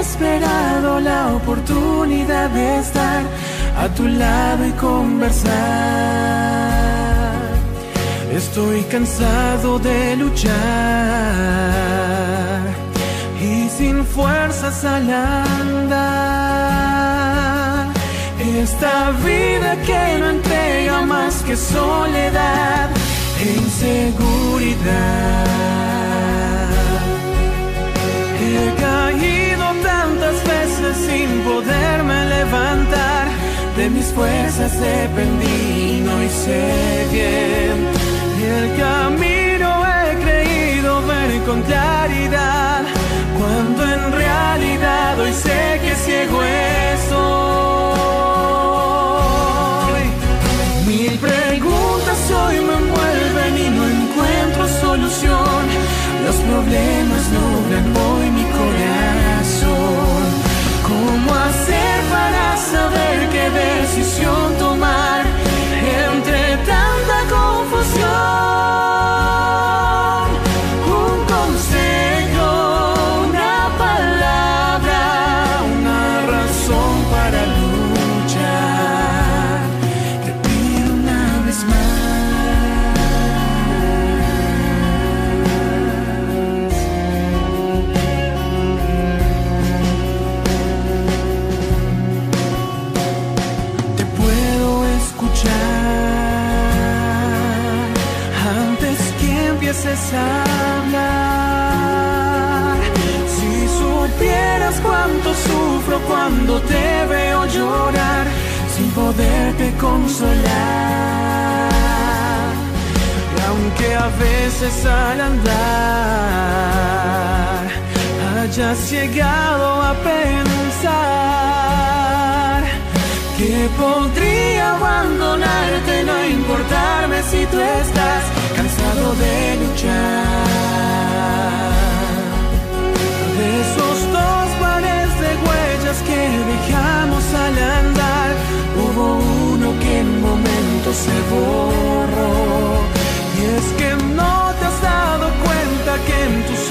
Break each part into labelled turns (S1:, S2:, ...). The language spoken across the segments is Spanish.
S1: esperado la oportunidad de estar a tu lado y conversar. Estoy cansado de luchar y sin fuerzas al andar. Esta vida que no entrega más que soledad e inseguridad. He caído sin poderme levantar. De mis fuerzas dependí, no hice bien. Y el camino he creído ver con claridad. Cuando en realidad hoy sé que ciego estoy. Mil preguntas hoy me envuelven y no encuentro solución. Los problemas nublan hoy consolar. Y aunque a veces al andar hayas llegado a pensar que podría abandonarte, no importarme si tú estás cansado de luchar. Se borró. Y es que no te has dado cuenta que en tus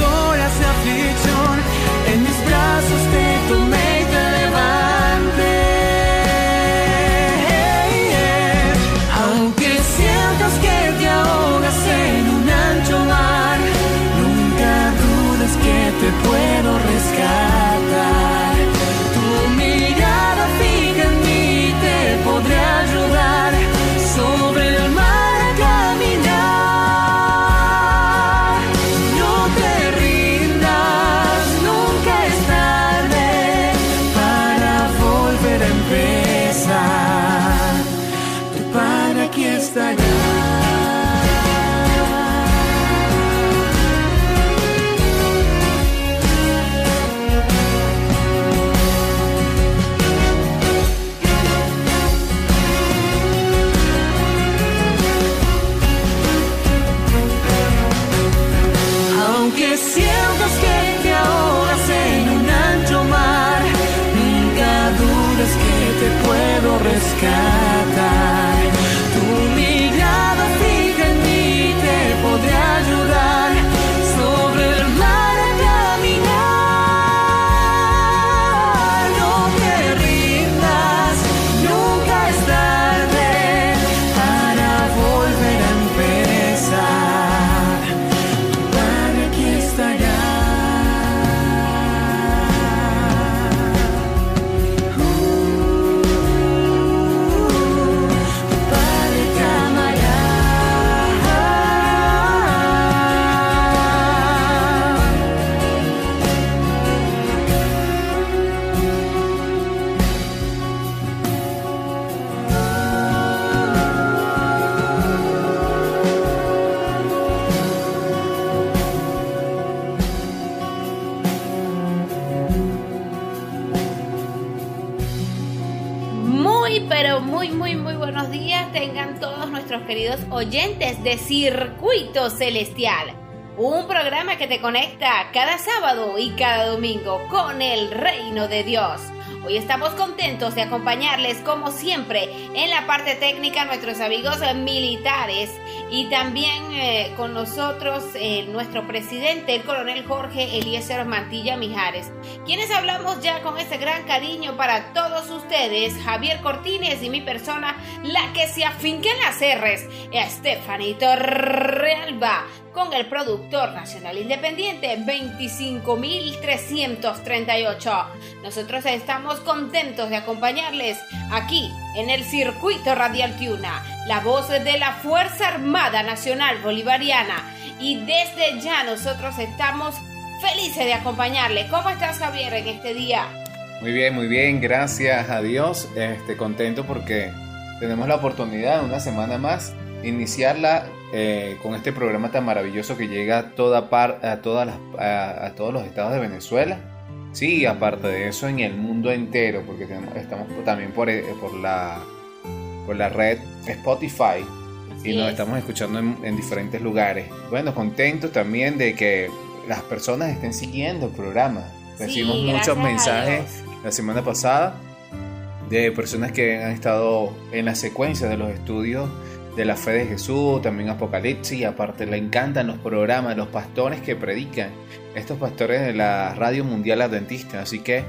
S2: oyentes de Circuito Celestial. Un programa que te conecta cada sábado y cada domingo con el reino de Dios. Hoy estamos contentos de acompañarles como siempre en la parte técnica nuestros amigos militares. Y también eh, con nosotros eh, nuestro presidente, el coronel Jorge Eliezer Mantilla Mijares, quienes hablamos ya con ese gran cariño para todos ustedes, Javier Cortines y mi persona, la que se afinca en las R's, Estefanito Realba con el productor nacional independiente 25.338. Nosotros estamos contentos de acompañarles aquí en el circuito radial Tiuna, la voz de la Fuerza Armada Nacional Bolivariana. Y desde ya nosotros estamos felices de acompañarle. ¿Cómo estás Javier en este día?
S3: Muy bien, muy bien, gracias a Dios. Este, contento porque tenemos la oportunidad una semana más iniciarla eh, con este programa tan maravilloso que llega a, toda par, a, todas las, a, todos los estados de Venezuela. Sí, aparte de eso, en el mundo entero, porque estamos también por, eh, por, la, por la red Spotify y nos estamos escuchando en, diferentes lugares. Bueno, contento también de que las personas estén siguiendo el programa. Recibimos muchos mensajes la semana pasada de personas que han estado en la secuencia de los estudios de la fe de Jesús, también Apocalipsis, y aparte le encantan los programas, los pastores que predican, estos pastores de la Radio Mundial Adventista, así que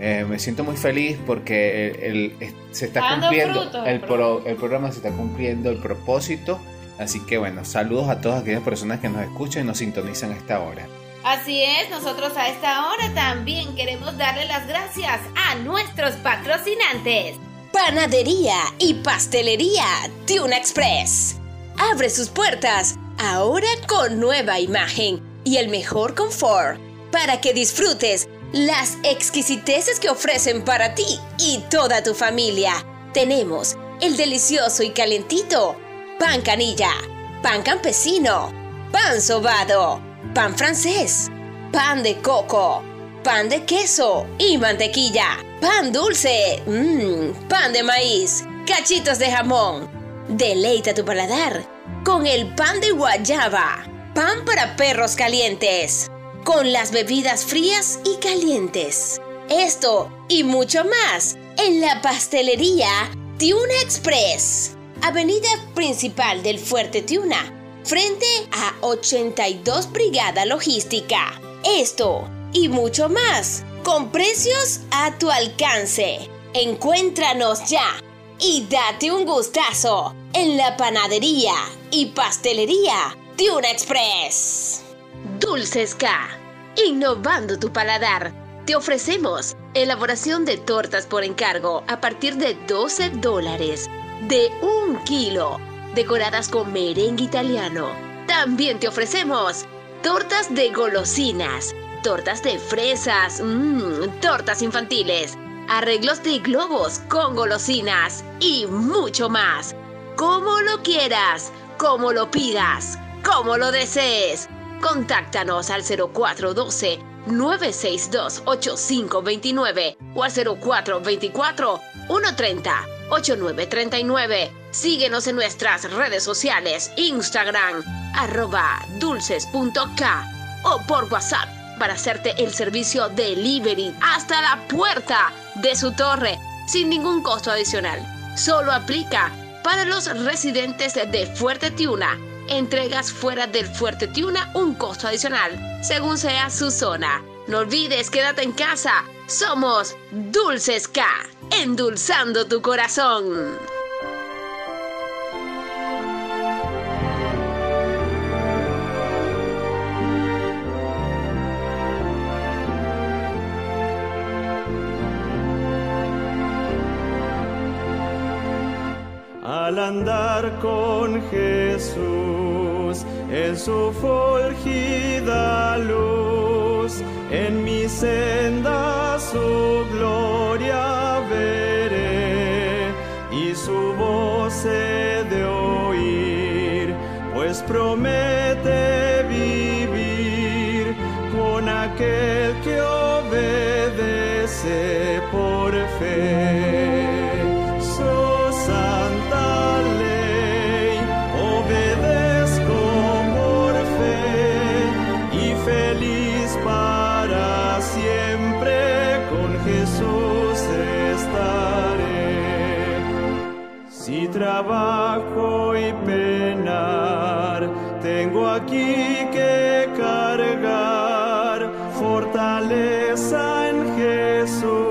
S3: eh, me siento muy feliz porque el, se está cumpliendo, el, el programa se está cumpliendo el propósito, así que bueno, saludos a todas aquellas personas que nos escuchan y nos sintonizan a esta hora.
S2: Así es, nosotros a esta hora también queremos darle las gracias a nuestros patrocinantes.
S4: Panadería y Pastelería Tuna Express. Abre sus puertas ahora con nueva imagen y el mejor confort para que disfrutes las exquisiteces que ofrecen para ti y toda tu familia. Tenemos el delicioso y calentito pan canilla, pan campesino, pan sobado, pan francés, pan de coco, pan de queso y mantequilla Pan dulce, mmm, pan de maíz, cachitos de jamón. Deleita tu paladar con el pan de guayaba, pan para perros calientes, con las bebidas frías y calientes. Esto y mucho más en la pastelería Tiuna Express, avenida principal del Fuerte Tiuna, frente a 82 Brigada Logística. Esto y mucho más con precios a tu alcance. Encuéntranos ya y date un gustazo en la panadería y pastelería Tuna Express. Dulces K, innovando tu paladar. Te ofrecemos elaboración de tortas por encargo a partir de 12 dólares, de un kilo, decoradas con merengue italiano. También te ofrecemos tortas de golosinas tortas de fresas, mmm, tortas infantiles, arreglos de globos con golosinas y mucho más. Como lo quieras, como lo pidas, como lo desees. Contáctanos al 0412 962 8529 o al 0424 130 8939. Síguenos en nuestras redes sociales, Instagram, arroba dulces.k o por WhatsApp para hacerte el servicio delivery hasta la puerta de su torre sin ningún costo adicional. Solo aplica para los residentes de Fuerte Tiuna. Entregas fuera del Fuerte Tiuna un costo adicional, según sea su zona. No olvides, quédate en casa. Somos Dulces K, endulzando tu corazón.
S1: Andar con Jesús en su fulgida luz, en mi senda su gloria veré y su voz he de oír, pues promete vivir con aquel que obedece por fe. trabajo y penar,
S5: tengo aquí que cargar fortaleza en Jesús.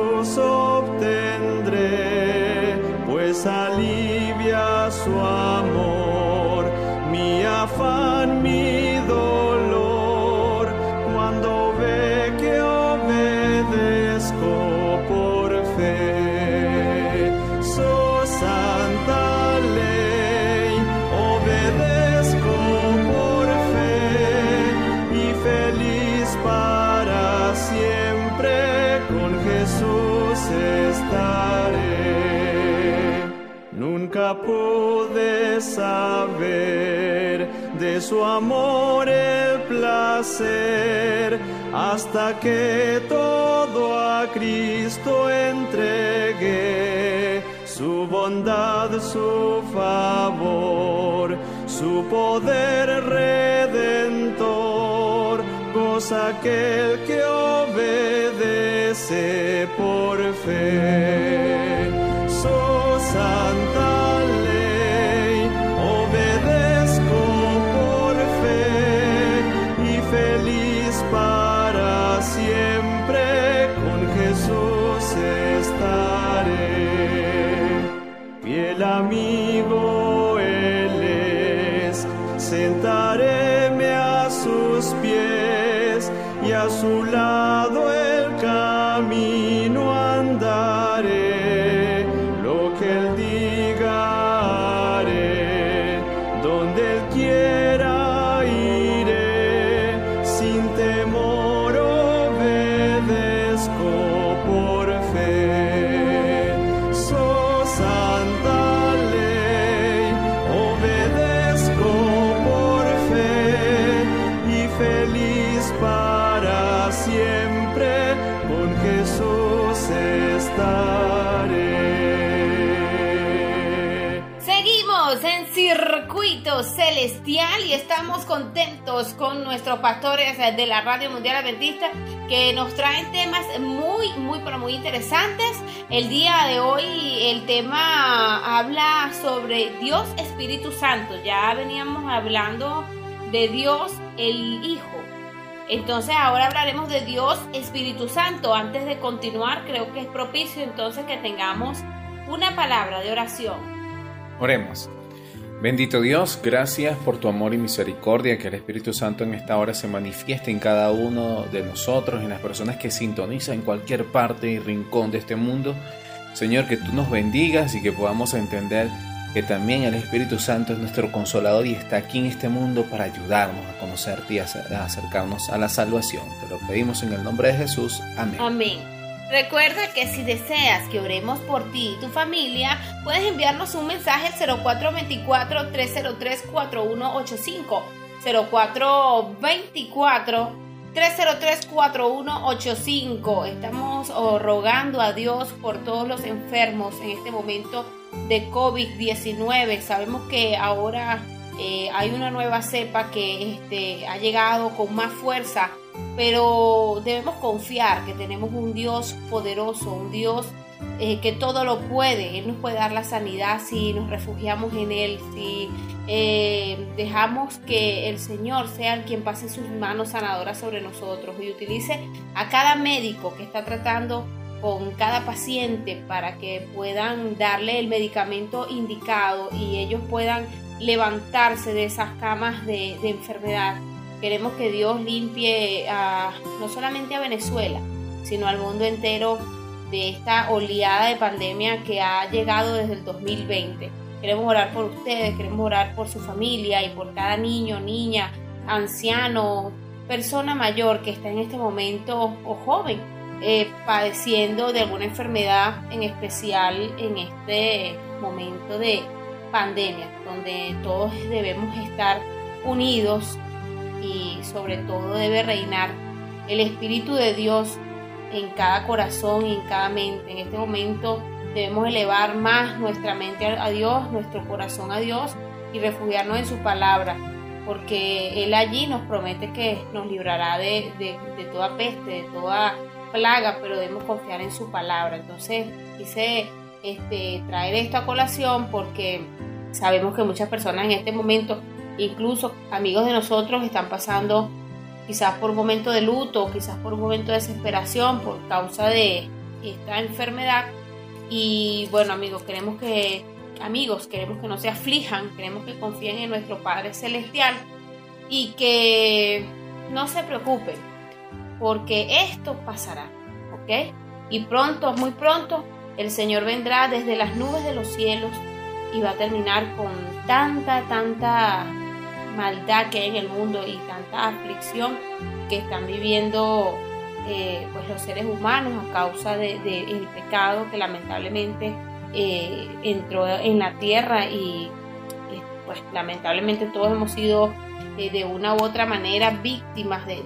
S5: Pude saber de su amor el placer hasta que todo a Cristo entregué. Su bondad, su favor, su poder redentor, goza aquel que obedece por fe.
S2: Celestial y estamos contentos con nuestros pastores de la Radio Mundial Adventista que nos traen temas muy, muy, pero muy interesantes. El día de hoy el tema habla sobre Dios Espíritu Santo. Ya veníamos hablando de Dios el Hijo. Entonces ahora hablaremos de Dios Espíritu Santo. Antes de continuar, creo que es propicio entonces que tengamos una palabra de oración.
S3: Oremos. Bendito Dios, gracias por tu amor y misericordia, que el Espíritu Santo en esta hora se manifieste en cada uno de nosotros, en las personas que sintonizan en cualquier parte y rincón de este mundo. Señor, que tú nos bendigas y que podamos entender que también el Espíritu Santo es nuestro consolador y está aquí en este mundo para ayudarnos a conocerte y a acercarnos a la salvación. Te lo pedimos en el nombre de Jesús. Amén.
S2: Amén. Recuerda que si deseas que oremos por ti y tu familia, puedes enviarnos un mensaje al 0424-303-4185. 0424-303-4185. Estamos oh, rogando a Dios por todos los enfermos en este momento de COVID-19. Sabemos que ahora eh, hay una nueva cepa que este, ha llegado con más fuerza pero debemos confiar que tenemos un Dios poderoso, un Dios eh, que todo lo puede. Él nos puede dar la sanidad si nos refugiamos en Él, si eh, dejamos que el Señor sea el quien pase sus manos sanadoras sobre nosotros y utilice a cada médico que está tratando con cada paciente para que puedan darle el medicamento indicado y ellos puedan levantarse de esas camas de, de enfermedad Queremos que Dios limpie a, no solamente a Venezuela, sino al mundo entero de esta oleada de pandemia que ha llegado desde el 2020. Queremos orar por ustedes, queremos orar por su familia y por cada niño, niña, anciano, persona mayor que está en este momento o joven eh, padeciendo de alguna enfermedad en especial en este momento de pandemia, donde todos debemos estar unidos y sobre todo debe reinar el Espíritu de Dios en cada corazón y en cada mente. En este momento debemos elevar más nuestra mente a Dios, nuestro corazón a Dios y refugiarnos en su palabra, porque Él allí nos promete que nos librará de, toda peste, de toda plaga, pero debemos confiar en su palabra. Entonces quise este, traer esto a colación porque sabemos que muchas personas en este momento incluso amigos de nosotros están pasando quizás por un momento de luto, quizás por un momento de desesperación por causa de esta enfermedad. Y bueno amigos, queremos que, amigos, queremos que no se aflijan, queremos que confíen en nuestro Padre Celestial y que no se preocupen, porque esto pasará, ¿ok? Y pronto, muy pronto, el Señor vendrá desde las nubes de los cielos y va a terminar con tanta, tanta maldad que hay en el mundo y tanta aflicción que están viviendo eh, pues los seres humanos a causa del de, pecado que lamentablemente eh, entró en la tierra y pues lamentablemente todos hemos sido eh, de una u otra manera víctimas de,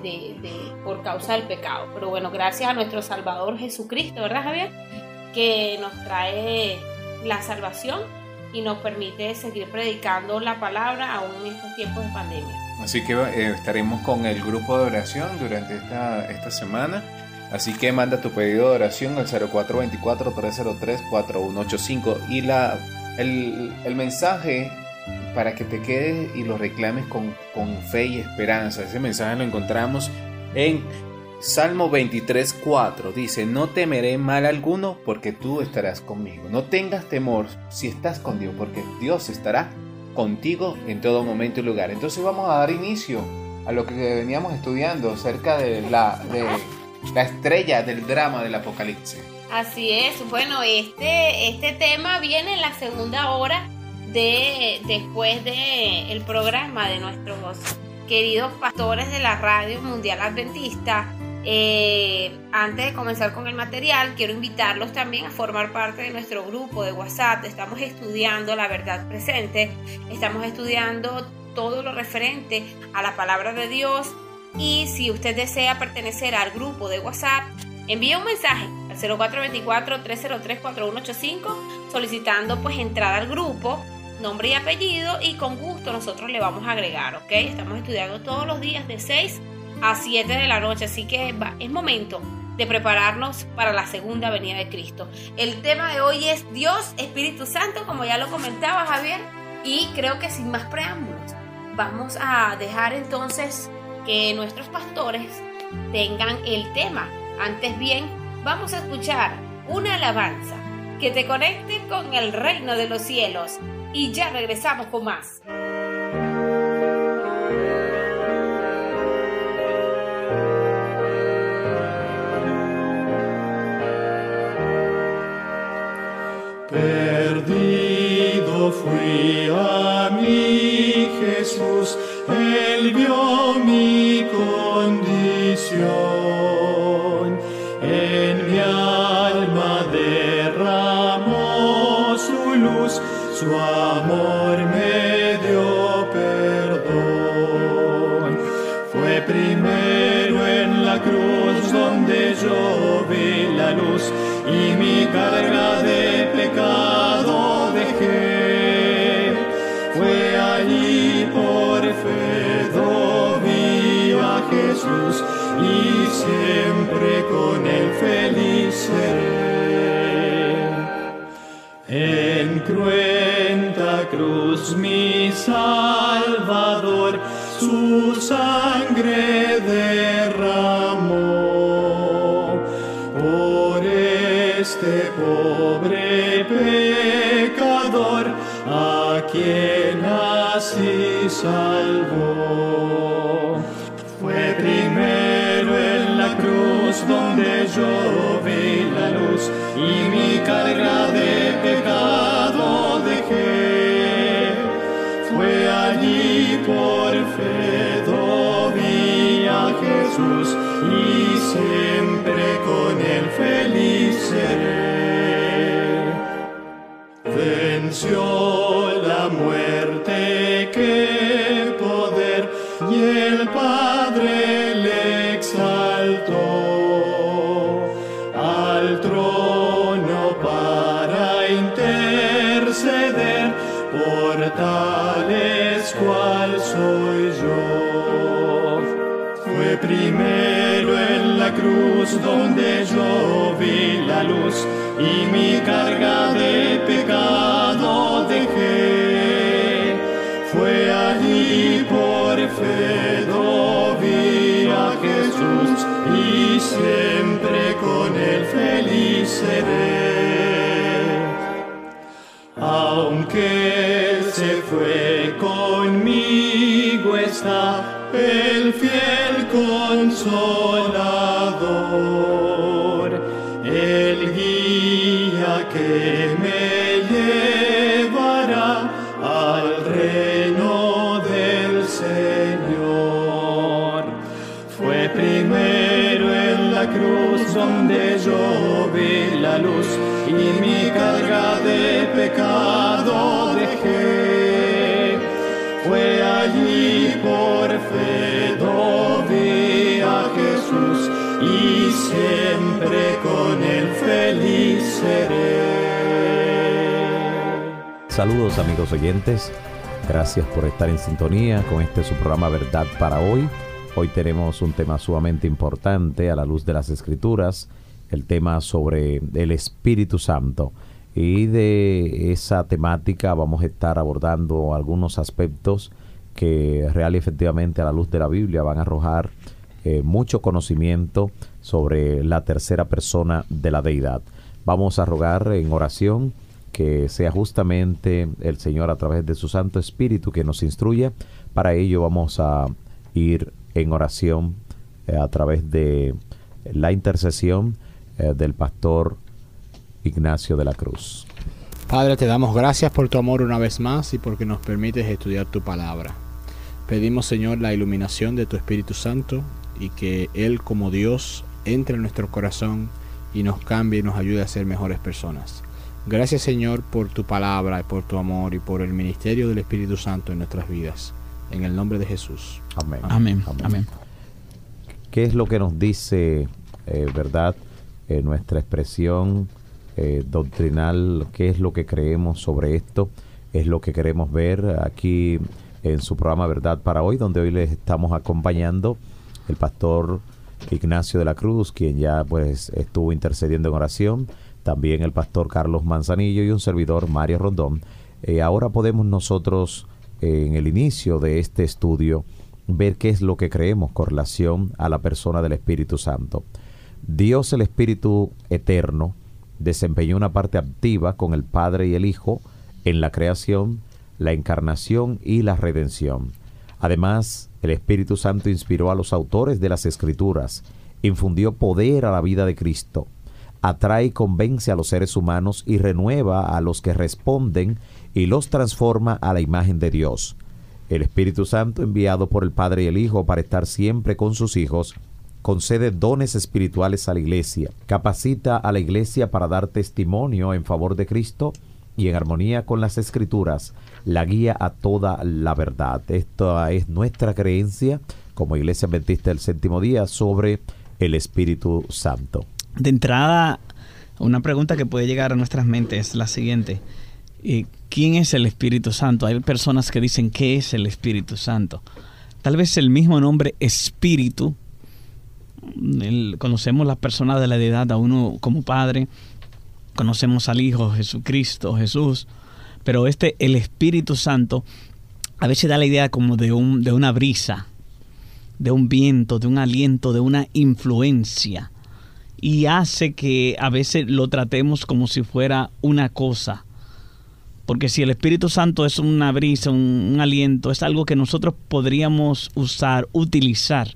S2: por causa del pecado. Pero bueno, gracias a nuestro Salvador Jesucristo, ¿verdad Javier? Que nos trae la salvación y nos permite seguir predicando la palabra aún en estos tiempos de pandemia.
S3: Así que eh, estaremos con el grupo de oración durante esta, esta semana. Así que manda tu pedido de oración al 0424-303-4185 y la, el, el mensaje para que te quedes y lo reclames con, con, fe y esperanza. Ese mensaje lo encontramos en Salmo 23.4. Dice, no temeré mal alguno porque tú estarás conmigo. No tengas temor si estás con Dios porque Dios estará contigo en todo momento y lugar. Entonces vamos a dar inicio a lo que veníamos estudiando acerca de la, de la estrella del drama del Apocalipsis.
S2: Así es, bueno, este, este tema viene en la segunda hora de después de el programa de nuestros queridos pastores de la radio mundial adventista. Eh, antes de comenzar con el material, quiero invitarlos también a formar parte de nuestro grupo de WhatsApp. Estamos estudiando la verdad presente, estamos estudiando todo lo referente a la palabra de Dios. Y si usted desea pertenecer al grupo de WhatsApp, envíe un mensaje al 0424-303-4185 solicitando pues entrar al grupo nombre y apellido y con gusto nosotros le vamos a agregar, ¿ok? Estamos estudiando todos los días de 6 a 7 de la noche, así que es momento de prepararnos para la segunda venida de Cristo. El tema de hoy es Dios, Espíritu Santo, como ya lo comentaba Javier, y creo que sin más preámbulos, vamos a dejar entonces que nuestros pastores tengan el tema. Antes bien, vamos a escuchar una alabanza que te conecte con el reino de los cielos y ya regresamos con más.
S5: Perdido fui a mi Jesús, Él vio mi condición. En mi alma derramó su luz, su amor siempre con él feliz seré. En cruenta cruz mi Salvador su sangre derramó por este pobre pecador a quien así salvó. Donde yo vi la luz y mi carga de pecado dejé. Fue allí por fe vi a Jesús y siempre con él feliz seré. Venció la muerte, qué poder, y el Padre soy. Fue primero en la cruz donde yo vi la luz y mi carga de pecado dejé. Fue allí por fe vi a Jesús y siempre con él feliz seré. Aunque se fue conmigo está el fiel consolador, el guía que me llevará al reino del Señor. Fue primero en la cruz donde yo vi la luz y mi carga de pecado por fe a Jesús y siempre con él feliz seré.
S6: Saludos amigos oyentes, gracias por estar en sintonía con este su programa Verdad para hoy. Hoy tenemos un tema sumamente importante a la luz de las escrituras, el tema sobre el Espíritu Santo. Y de esa temática vamos a estar abordando algunos aspectos que real y efectivamente a la luz de la Biblia van a arrojar eh, mucho conocimiento sobre la tercera persona de la deidad. Vamos a rogar en oración que sea justamente el Señor a través de su Santo Espíritu que nos instruya. Para ello vamos a ir en oración eh, a través de la intercesión eh, del pastor Ignacio de la Cruz.
S7: Padre, te damos gracias por tu amor una vez más y porque nos permites estudiar tu palabra. Pedimos, Señor, la iluminación de tu Espíritu Santo y que Él como Dios entre en nuestro corazón y nos cambie y nos ayude a ser mejores personas. Gracias, Señor, por tu palabra, por tu amor y por el ministerio del Espíritu Santo en nuestras vidas. En el nombre de Jesús.
S6: Amén.
S8: Amén. Amén.
S6: ¿Qué es lo que nos dice, eh, verdad, eh, nuestra expresión eh, doctrinal? ¿Qué es lo que creemos sobre esto? Es lo que queremos ver aquí en su programa Verdad para hoy, donde hoy les estamos acompañando el pastor Ignacio de la Cruz, quien ya pues estuvo intercediendo en oración, también el pastor Carlos Manzanillo y un servidor Mario Rondón. Eh, ahora podemos nosotros eh, en el inicio de este estudio ver qué es lo que creemos con relación a la persona del Espíritu Santo. Dios el Espíritu Eterno desempeñó una parte activa con el Padre y el Hijo en la creación, la encarnación y la redención. Además, el Espíritu Santo inspiró a los autores de las Escrituras, infundió poder a la vida de Cristo, atrae y convence a los seres humanos y renueva a los que responden y los transforma a la imagen de Dios. El Espíritu Santo, enviado por el Padre y el Hijo para estar siempre con sus hijos, concede dones espirituales a la iglesia, capacita a la iglesia para dar testimonio en favor de Cristo y en armonía con las escrituras, la guía a toda la verdad. Esta es nuestra creencia como Iglesia Adventista del Séptimo Día sobre el Espíritu Santo.
S8: De entrada, una pregunta que puede llegar a nuestras mentes es la siguiente. Eh, ¿Quién es el Espíritu Santo? Hay personas que dicen, ¿qué es el Espíritu Santo? Tal vez el mismo nombre Espíritu, conocemos las personas de la deidad a uno como Padre, conocemos al Hijo Jesucristo, Jesús, pero este, el Espíritu Santo, a veces da la idea como de, un, de una brisa, de un viento, de un aliento, de una influencia, y hace que a veces lo tratemos como si fuera una cosa. Porque si el Espíritu Santo es una brisa, un, un aliento, es algo que nosotros podríamos usar, utilizar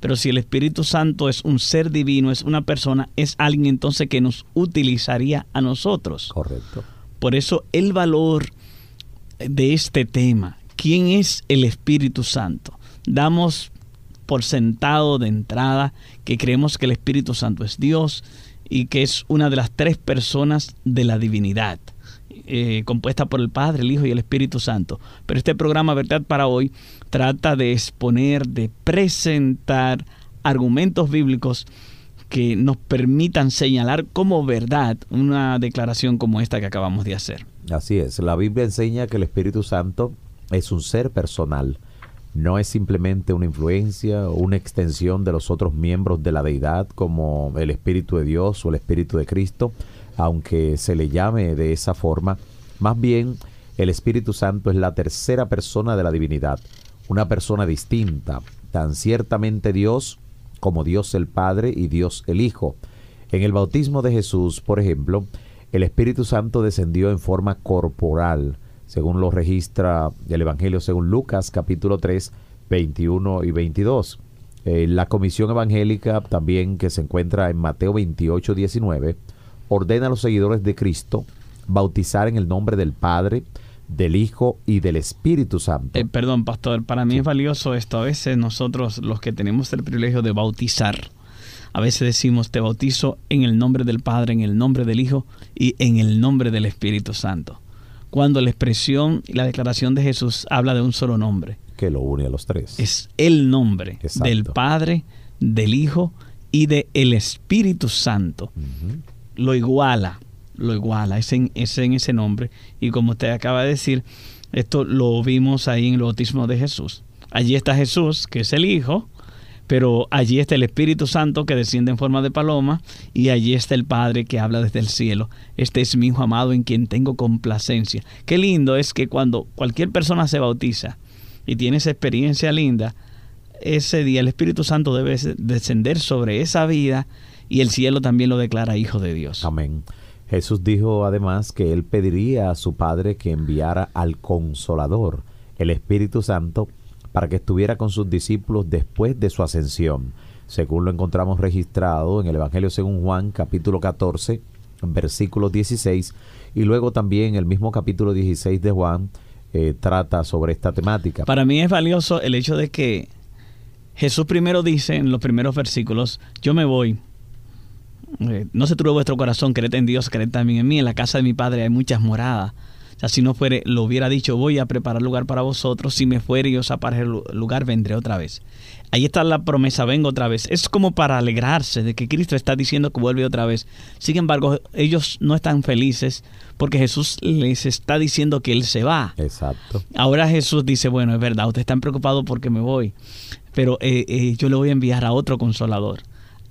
S8: pero si el Espíritu Santo es un ser divino, es una persona, es alguien entonces que nos utilizaría a nosotros.
S6: Correcto.
S8: Por eso el valor de este tema, ¿quién es el Espíritu Santo? Damos por sentado de entrada que creemos que el Espíritu Santo es Dios y que es una de las tres personas de la divinidad. Eh, compuesta por el Padre, el Hijo y el Espíritu Santo. Pero este programa, Verdad para hoy, trata de exponer, de presentar argumentos bíblicos que nos permitan señalar como verdad una declaración como esta que acabamos de hacer.
S6: Así es, la Biblia enseña que el Espíritu Santo es un ser personal, no es simplemente una influencia o una extensión de los otros miembros de la deidad como el Espíritu de Dios o el Espíritu de Cristo, aunque se le llame de esa forma, más bien El Espíritu Santo es la tercera persona de la divinidad, una persona distinta, tan ciertamente Dios como Dios el Padre y Dios el Hijo. En el bautismo de Jesús, por ejemplo, el Espíritu Santo descendió en forma corporal, según lo registra el Evangelio según Lucas capítulo 3, 21 y 22. Eh, la Comisión Evangélica, también que se encuentra en Mateo 28, 19, ordena a los seguidores de Cristo bautizar en el nombre del Padre, del Hijo y del Espíritu Santo.
S8: Eh, perdón, pastor, para mí es valioso esto. A veces nosotros, los que tenemos el privilegio de bautizar, a veces decimos, te bautizo en el nombre del Padre, en el nombre del Hijo y en el nombre del Espíritu Santo. Cuando la expresión y la declaración de Jesús habla de un solo nombre.
S6: Que lo une a los tres.
S8: Es el nombre
S6: Exacto.
S8: del Padre, del Hijo y del Espíritu Santo. Lo iguala, lo iguala, es en, en ese nombre. Y como usted acaba de decir, esto lo vimos ahí en el bautismo de Jesús. Allí está Jesús, que es el Hijo, pero allí está el Espíritu Santo que desciende en forma de paloma y allí está el Padre que habla desde el cielo. Este es mi Hijo amado en quien tengo complacencia. Qué lindo es que cuando cualquier persona se bautiza y tiene esa experiencia linda, ese día el Espíritu Santo debe descender sobre esa vida y el cielo también lo declara Hijo de Dios.
S6: Amén. Jesús dijo además que él pediría a su Padre que enviara al Consolador, el Espíritu Santo, para que estuviera con sus discípulos después de su ascensión, según lo encontramos registrado en el Evangelio según Juan capítulo 14, versículo 16, y luego también el mismo capítulo 16 de Juan eh, trata sobre esta temática.
S8: Para mí es valioso el hecho de que Jesús primero dice en los primeros versículos, yo me voy. Eh, no se turbe vuestro corazón, creed en Dios, creed también en mí. En la casa de mi Padre hay muchas moradas. O sea, si no fuere, lo hubiera dicho, voy a preparar lugar para vosotros. Si me fuere y os el lugar, vendré otra vez. Ahí está la promesa, vengo otra vez. Es como para alegrarse de que Cristo está diciendo que vuelve otra vez. Sin embargo, ellos no están felices porque Jesús les está diciendo que Él se va.
S6: Exacto.
S8: Ahora Jesús dice, bueno, es verdad, ustedes están preocupados porque me voy, pero eh, eh, yo le voy a enviar a otro consolador.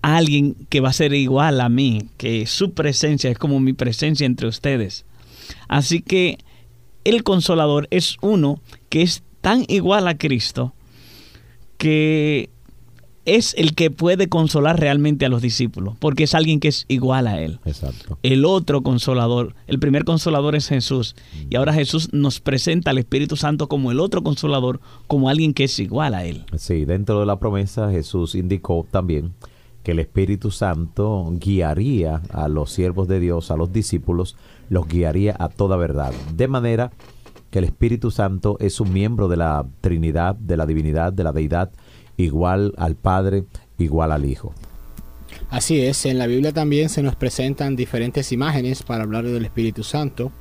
S8: A alguien que va a ser igual a mí, que su presencia es como mi presencia entre ustedes. Así que el consolador es uno que es tan igual a Cristo que es el que puede consolar realmente a los discípulos, porque es alguien que es igual a él.
S6: Exacto.
S8: El otro consolador, el primer consolador es Jesús, y ahora Jesús nos presenta al Espíritu Santo como el otro consolador, como alguien que es igual a él.
S6: Sí, dentro de la promesa Jesús indicó también que el Espíritu Santo guiaría a los siervos de Dios, a los discípulos, los guiaría a toda verdad. De manera que el Espíritu Santo es un miembro de la Trinidad, de la divinidad, de la deidad, igual al Padre, igual al Hijo.
S7: Así es, en la Biblia también se nos presentan diferentes imágenes para hablar del Espíritu Santo,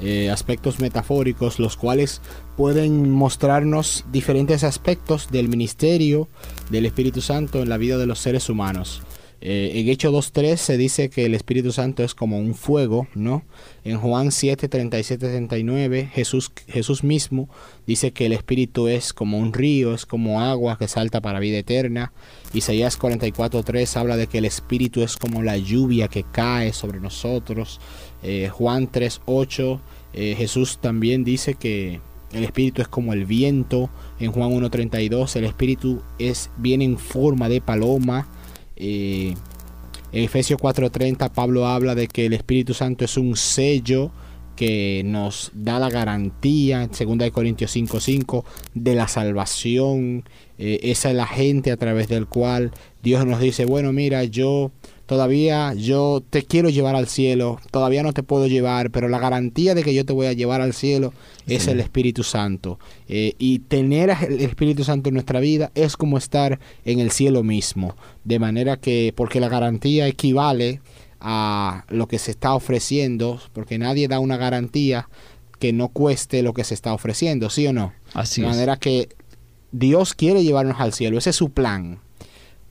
S7: eh, aspectos metafóricos, los cuales pueden mostrarnos diferentes aspectos del ministerio del Espíritu Santo en la vida de los seres humanos. Eh, en Hechos 2.3 se dice que el Espíritu Santo es como un fuego, ¿no? En Juan 7, 37, 39, Jesús, Jesús mismo dice que el Espíritu es como un río, es como agua que salta para vida eterna. Isaías 44.3 habla de que el Espíritu es como la lluvia que cae sobre nosotros. Eh, Juan 3.8, eh, Jesús también dice que el Espíritu es como el viento. En Juan 1.32 el Espíritu es, viene en forma de paloma. Eh, en Efesios 4:30 Pablo habla de que el Espíritu Santo es un sello que nos da la garantía, en 2 Corintios 5:5, de la salvación. Eh, esa es la gente a través del cual Dios nos dice, bueno, mira, yo todavía yo te quiero llevar al cielo, todavía no te puedo llevar, pero la garantía de que yo te voy a llevar al cielo es el Espíritu Santo. Eh, y tener el Espíritu Santo en nuestra vida es como estar en el cielo mismo. De manera que, porque la garantía equivale a lo que se está ofreciendo, porque nadie da una garantía que no cueste lo que se está ofreciendo, ¿sí o no?
S8: Así
S7: de
S8: es.
S7: manera que Dios quiere llevarnos al cielo, ese es su plan.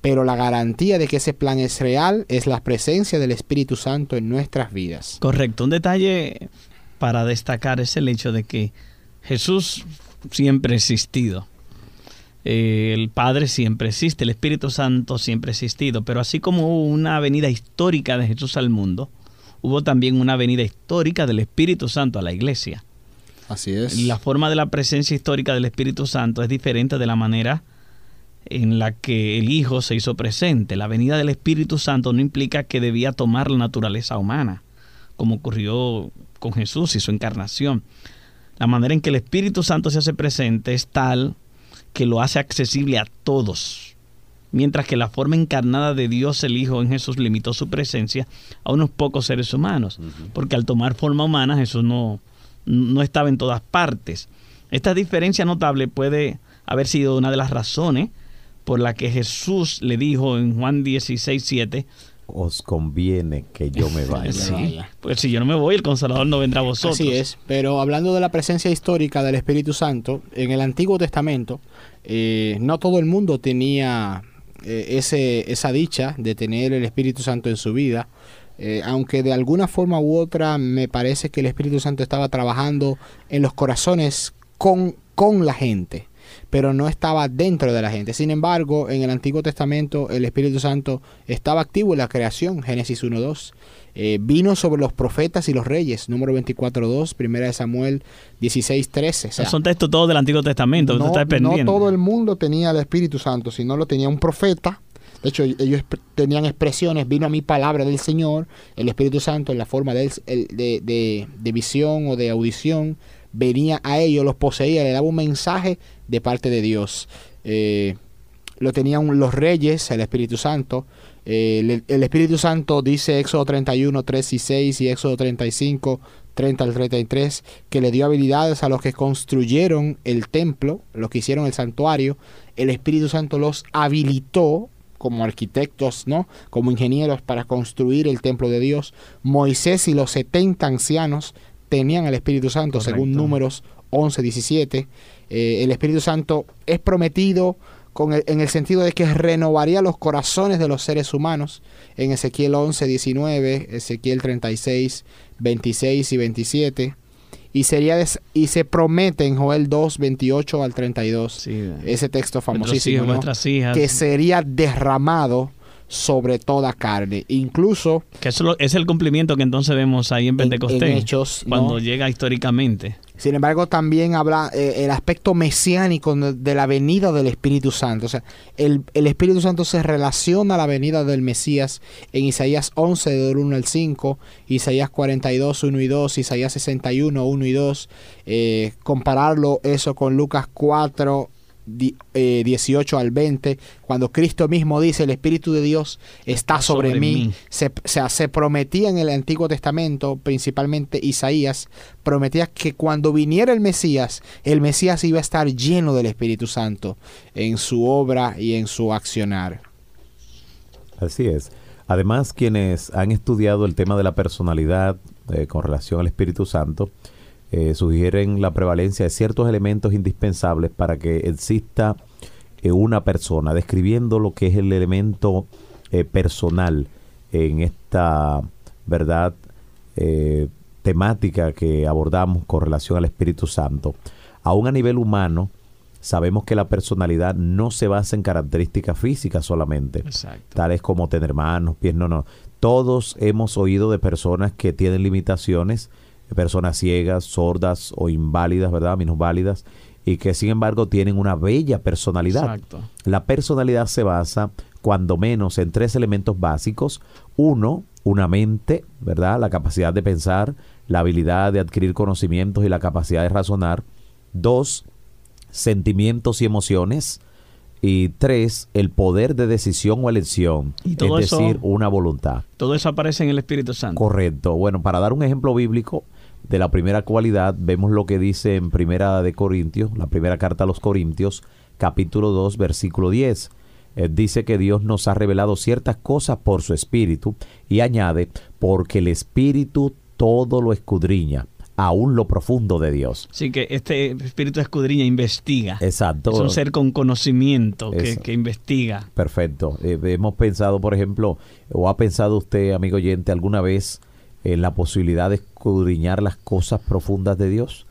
S7: Pero la garantía de que ese plan es real es la presencia del Espíritu Santo en nuestras vidas.
S8: Correcto. Un detalle para destacar es el hecho de que Jesús siempre ha existido. Eh, el Padre siempre existe, el Espíritu Santo siempre ha existido, pero así como hubo una venida histórica de Jesús al mundo, hubo también una venida histórica del Espíritu Santo a la iglesia.
S7: Así es.
S8: La forma de la presencia histórica del Espíritu Santo es diferente de la manera en la que el Hijo se hizo presente. La venida del Espíritu Santo no implica que debía tomar la naturaleza humana, como ocurrió con Jesús y su encarnación. La manera en que el Espíritu Santo se hace presente es tal que lo hace accesible a todos, mientras que la forma encarnada de Dios el Hijo en Jesús limitó su presencia a unos pocos seres humanos, porque al tomar forma humana Jesús no, no estaba en todas partes. Esta diferencia notable puede haber sido una de las razones por la que Jesús le dijo en Juan 16, 7,
S6: os conviene que yo me vaya.
S8: Sí, pues si yo no me voy, el Consolador no vendrá a vosotros.
S7: Así es, pero hablando de la presencia histórica del Espíritu Santo, en el Antiguo Testamento, eh, no todo el mundo tenía eh, ese, esa dicha de tener el Espíritu Santo en su vida. Eh, aunque de alguna forma u otra me parece que el Espíritu Santo estaba trabajando en los corazones con, con la gente pero no estaba dentro de la gente. Sin embargo, en el Antiguo Testamento el Espíritu Santo estaba activo en la creación, Génesis 1.2. Eh, vino sobre los profetas y los reyes, número 24.2, primera de Samuel 16.13. O sea,
S8: son textos todos del Antiguo Testamento,
S7: no, no todo el mundo tenía el Espíritu Santo, sino lo tenía un profeta. De hecho, ellos tenían expresiones, vino a mi palabra del Señor, el Espíritu Santo en la forma de, de, de visión o de audición, venía a ellos, los poseía, le daba un mensaje de parte de Dios. Eh, lo tenían los reyes, el Espíritu Santo. Eh, el, Espíritu Santo dice Éxodo 31, 3 y 6 y Éxodo 35, 30 al 33, que le dio habilidades a los que construyeron el templo, los que hicieron el santuario. El Espíritu Santo los habilitó como arquitectos, ¿no? Como ingenieros para construir el templo de Dios. Moisés y los 70 ancianos tenían el Espíritu Santo, según números 11, 17. Eh, el Espíritu Santo es prometido con en el sentido de que renovaría los corazones de los seres humanos en Ezequiel 11, 19, Ezequiel 36, 26 y 27. Y, sería y se promete en Joel 2, 28 al 32, ese texto famosísimo, que sería derramado sobre toda carne. Incluso...
S8: Que eso es el cumplimiento que entonces vemos ahí en Pentecostés. Cuando llega históricamente.
S7: Sin embargo, también habla eh, el aspecto mesiánico de la venida del Espíritu Santo. O sea, el, Espíritu Santo se relaciona a la venida del Mesías en Isaías 11, del 1 al 5, Isaías 42, 1 y 2, Isaías 61, 1 y 2. Eh, compararlo eso con Lucas 4, 18 eh, al 20, cuando Cristo mismo dice, el Espíritu de Dios está sobre, mí. Se, se, prometía en el Antiguo Testamento, principalmente Isaías, prometía que cuando viniera el Mesías, el Mesías iba a estar lleno del Espíritu Santo en su obra y en su accionar.
S6: Así es. Además, quienes han estudiado el tema de la personalidad eh, con relación al Espíritu Santo, eh, sugieren la prevalencia de ciertos elementos indispensables para que exista eh, una persona, describiendo lo que es el elemento eh, personal en esta verdad temática que abordamos con relación al Espíritu Santo. Aún a nivel humano, sabemos que la personalidad no se basa en características físicas solamente, tales como tener manos, pies, no, no. Todos hemos oído de personas que tienen limitaciones personas ciegas, sordas o inválidas, ¿verdad? válidas y que sin embargo tienen una bella personalidad. La personalidad se basa, cuando menos, en tres elementos básicos. Uno, una mente, ¿verdad? La capacidad de pensar, la habilidad de adquirir conocimientos y la capacidad de razonar. Dos, sentimientos y emociones. Y tres, el poder de decisión o elección, es decir, una voluntad.
S8: Todo eso aparece en el Espíritu Santo.
S6: Correcto. Bueno, para dar un ejemplo bíblico, de la primera cualidad, vemos lo que dice en Primera de Corintios, la primera carta a los Corintios, capítulo 2, versículo 10. Eh, dice que Dios nos ha revelado ciertas cosas por su espíritu y añade, porque el espíritu todo lo escudriña, aún lo profundo de Dios.
S8: Sí, que este espíritu escudriña, investiga.
S6: Exacto.
S8: Es un ser con conocimiento que, investiga.
S6: Perfecto. Eh, hemos pensado, por ejemplo, o ha pensado usted, amigo oyente, alguna vez en la posibilidad de escudriñar las cosas profundas de Dios.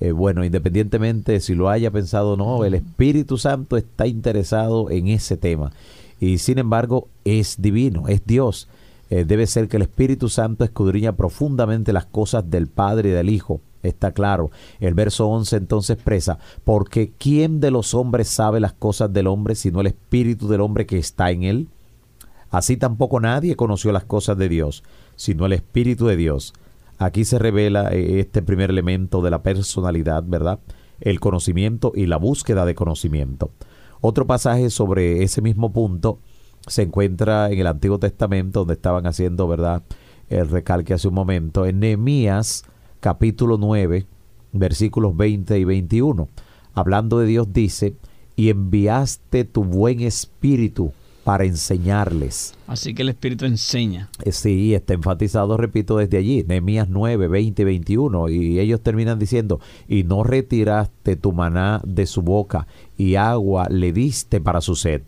S6: Eh, bueno, independientemente si lo haya pensado o no, el Espíritu Santo está interesado en ese tema. Y sin embargo, es divino, es Dios. Eh, debe ser que el Espíritu Santo escudriña profundamente las cosas del Padre y del Hijo. Está claro. El verso 11 entonces expresa, porque ¿quién de los hombres sabe las cosas del hombre sino el espíritu del hombre que está en él? Así tampoco nadie conoció las cosas de Dios, sino el espíritu de Dios. Aquí se revela eh, este primer elemento de la personalidad, ¿verdad? El conocimiento y la búsqueda de conocimiento. Otro pasaje sobre ese mismo punto se encuentra en el Antiguo Testamento, donde estaban haciendo, ¿verdad? El recalque hace un momento, en Nehemías capítulo 9, versículos 20 y 21. Hablando de Dios dice, y enviaste tu buen espíritu para enseñarles.
S8: Así que el Espíritu enseña.
S6: Sí, está enfatizado, repito, desde allí, Nehemías 9, 20 y 21, y ellos terminan diciendo, y no retiraste tu maná de su boca, y agua le diste para su sed.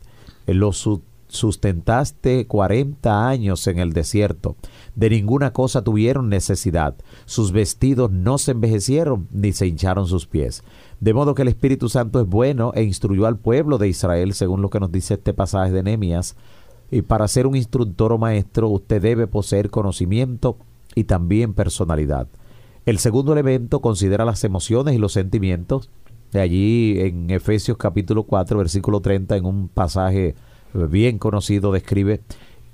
S6: Lo su- sustentaste 40 años en el desierto. De ninguna cosa tuvieron necesidad. Sus vestidos no se envejecieron, ni se hincharon sus pies. De modo que el Espíritu Santo es bueno e instruyó al pueblo de Israel, según lo que nos dice este pasaje de Nehemías. Y para ser un instructor o maestro, usted debe poseer conocimiento y también personalidad. El segundo elemento considera las emociones y los sentimientos. De allí en Efesios capítulo 4, versículo 30, en un pasaje bien conocido, describe,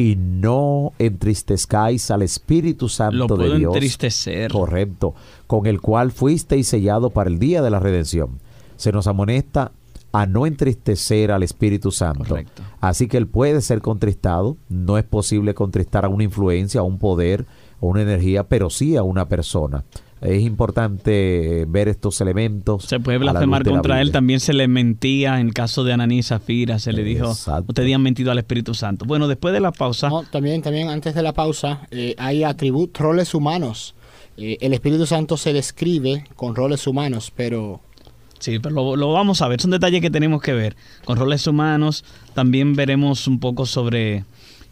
S6: y no entristezcáis al Espíritu Santo
S8: Lo puedo
S6: de Dios.
S8: entristecer.
S6: Correcto, con el cual fuisteis sellado para el día de la redención. Se nos amonesta a no entristecer al Espíritu Santo.
S8: Correcto.
S6: Así que él puede ser contristado, no es posible contristar a una influencia, a un poder, o una energía, pero sí a una persona. Es importante eh, ver estos elementos.
S8: Se puede blasfemar contra él, también se le mentía en el caso de Ananí y Zafira, se le dijo,
S6: Exacto.
S8: ustedes han mentido al Espíritu Santo. Bueno, después de la pausa,
S7: No, también, también antes de la pausa, eh, hay atributos, roles humanos. Eh, el Espíritu Santo se describe con roles humanos, pero
S8: sí, pero lo, lo vamos a ver, son detalles que tenemos que ver. Con roles humanos, también veremos un poco sobre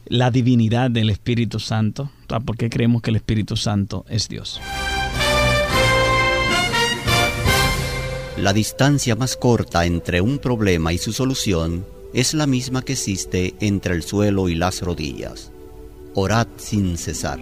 S8: la divinidad del Espíritu Santo, o sea, por qué creemos que el Espíritu Santo es Dios.
S9: La distancia más corta entre un problema y su solución es la misma que existe entre el suelo y las rodillas. Orad sin cesar.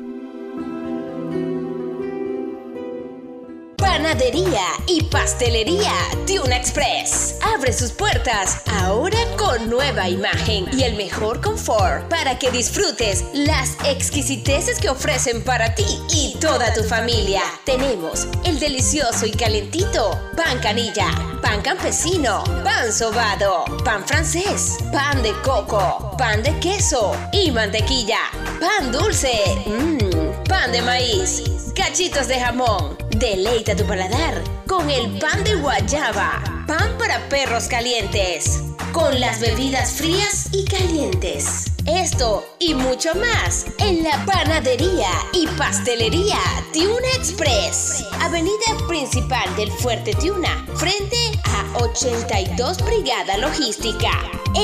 S4: Panadería y pastelería Tuna Express. Abre sus puertas ahora con nueva imagen y el mejor confort para que disfrutes las exquisiteces que ofrecen para ti y toda tu familia. Tenemos el delicioso y calentito pan canilla, pan campesino, pan sobado, pan francés, pan de coco, pan de queso y mantequilla, pan dulce, mmm, pan de maíz, cachitos de jamón. Deleita tu paladar con el pan de guayaba, pan para perros calientes, con las bebidas frías y calientes. Esto y mucho más en la panadería y pastelería Tiuna Express, avenida principal del Fuerte Tiuna, frente a 82 Brigada Logística.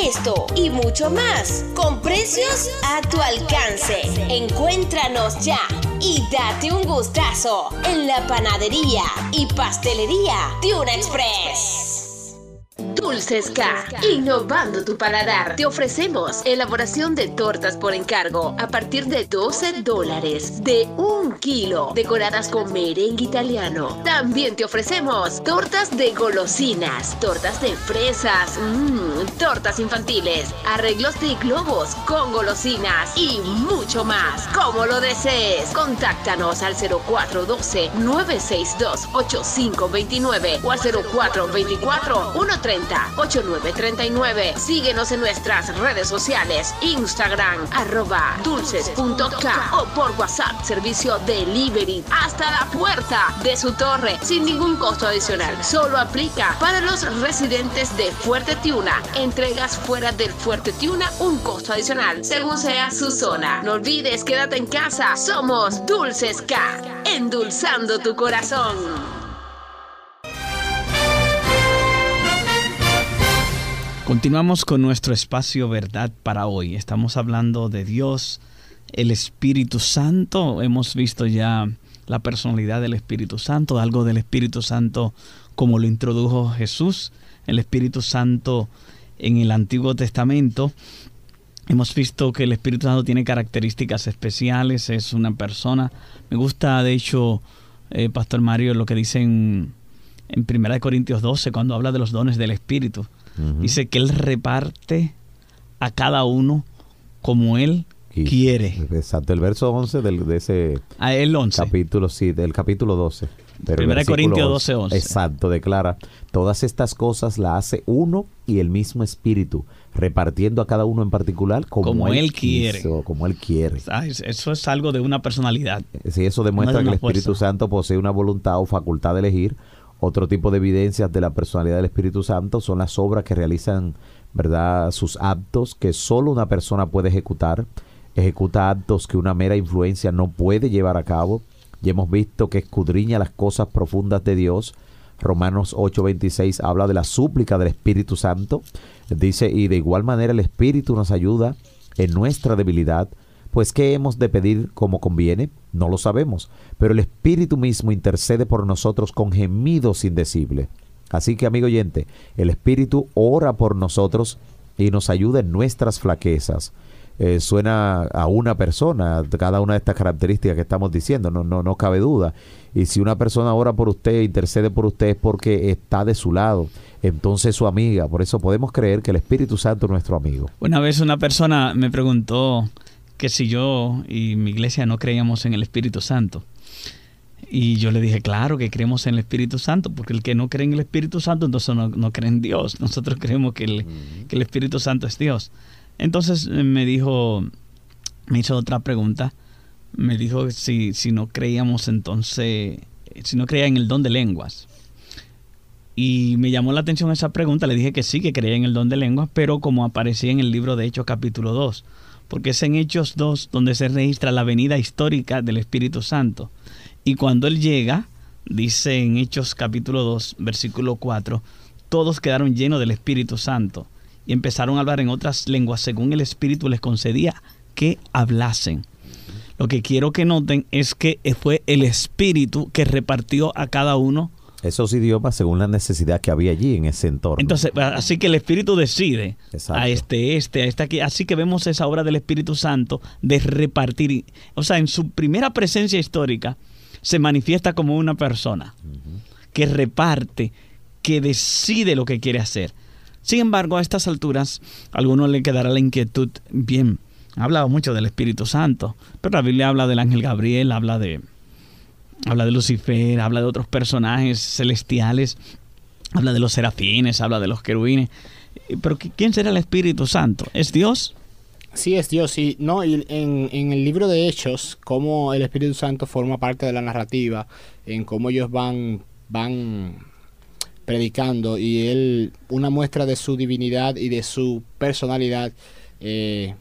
S4: Esto y mucho más con precios a tu alcance. Encuéntranos ya y date un gustazo en la panadería y pastelería Tiuna Express. Dulces K, innovando tu paladar. Te ofrecemos elaboración de tortas por encargo a partir de 12 dólares de un kilo, decoradas con merengue italiano. También te ofrecemos tortas de golosinas, tortas de fresas, mmm, tortas infantiles, arreglos de globos con golosinas y mucho más. Como lo desees, contáctanos al 0412-962-8529 o al 0424-130-8939. Síguenos en nuestras redes sociales, Instagram, arroba dulces.k o por WhatsApp, servicio delivery hasta la puerta de su torre sin ningún costo adicional. Solo aplica para los residentes de Fuerte Tiuna. Entregas fuera del Fuerte Tiuna un costo adicional según sea su zona. No olvides, quédate en casa. Somos Dulces K, endulzando tu corazón.
S8: Continuamos con nuestro espacio Verdad para hoy. Estamos hablando de Dios, el Espíritu Santo. Hemos visto ya la personalidad del Espíritu Santo, algo del Espíritu Santo como lo introdujo Jesús, el Espíritu Santo en el Antiguo Testamento. Hemos visto que el Espíritu Santo tiene características especiales, es una persona. Me gusta, de hecho, eh, Pastor Mario, lo que dice en, en 1 Corintios 12, cuando habla de los dones del Espíritu. Dice que Él reparte a cada uno como Él quiere.
S6: Exacto, el verso 11 del, de ese
S8: a el 11.
S6: capítulo, sí, del capítulo 12.
S8: Pero 1 Corintios 12, 11.
S6: Exacto, declara, todas estas cosas la hace uno y el mismo Espíritu, repartiendo a cada uno en particular como, él, quiere. como él quiere.
S8: Eso es algo de una personalidad.
S6: Sí, eso demuestra que el Espíritu Santo posee una voluntad o facultad de elegir. Otro tipo de evidencias de la personalidad del Espíritu Santo son las obras que realizan, ¿verdad?, sus actos que solo una persona puede ejecutar. Ejecuta actos que una mera influencia no puede llevar a cabo y hemos visto que escudriña las cosas profundas de Dios. Romanos 8:26 habla de la súplica del Espíritu Santo. Dice, y de igual manera el Espíritu nos ayuda en nuestra debilidad. Pues ¿qué hemos de pedir como conviene? No lo sabemos, pero el Espíritu mismo intercede por nosotros con gemidos indecibles. Así que, amigo oyente, el Espíritu ora por nosotros y nos ayuda en nuestras flaquezas. Eh, suena a una persona, cada una de estas características que estamos diciendo, no, no, no cabe duda. Y si una persona ora por usted, intercede por usted, es porque está de su lado. Entonces su amiga, por eso podemos creer que el Espíritu Santo es nuestro amigo.
S8: Una vez una persona me preguntó que si yo y mi iglesia no creíamos en el Espíritu Santo. Y yo le dije, claro que creemos en el Espíritu Santo, porque el que no cree en el Espíritu Santo, entonces no, no cree en Dios. Nosotros creemos que el, que el Espíritu Santo es Dios. Entonces eh, me dijo, me hizo otra pregunta. Me dijo si, si no creíamos entonces, si no creía en el don de lenguas. Y me llamó la atención esa pregunta. Le dije que sí, que creía en el don de lenguas, pero como aparecía en el libro de Hechos capítulo 2. Porque es en Hechos 2 donde se registra la venida histórica del Espíritu Santo. Y cuando Él llega, dice en Hechos capítulo 2, versículo 4, todos quedaron llenos del Espíritu Santo y empezaron a hablar en otras lenguas según el Espíritu les concedía que hablasen. Lo que quiero que noten es que fue el Espíritu que repartió a cada uno
S6: esos idiomas según la necesidad que había allí en ese entorno.
S8: Entonces, así que el Espíritu decide a este, este, a este aquí. Así que vemos esa obra del Espíritu Santo de repartir. O sea, en su primera presencia histórica se manifiesta como una persona que reparte, que decide lo que quiere hacer. Sin embargo, a estas alturas, a algunos le quedará la inquietud, bien, ha hablado mucho del Espíritu Santo, pero la Biblia habla del ángel Gabriel, habla de, habla de Lucifer, habla de otros personajes celestiales, habla de los serafines, habla de los querubines. Pero ¿quién será el Espíritu Santo? ¿Es Dios?
S7: Sí, es Dios. Y, no, y en, en, el libro de Hechos, cómo el Espíritu Santo forma parte de la narrativa, en cómo ellos van, van predicando y él, una muestra de su divinidad y de su personalidad eh,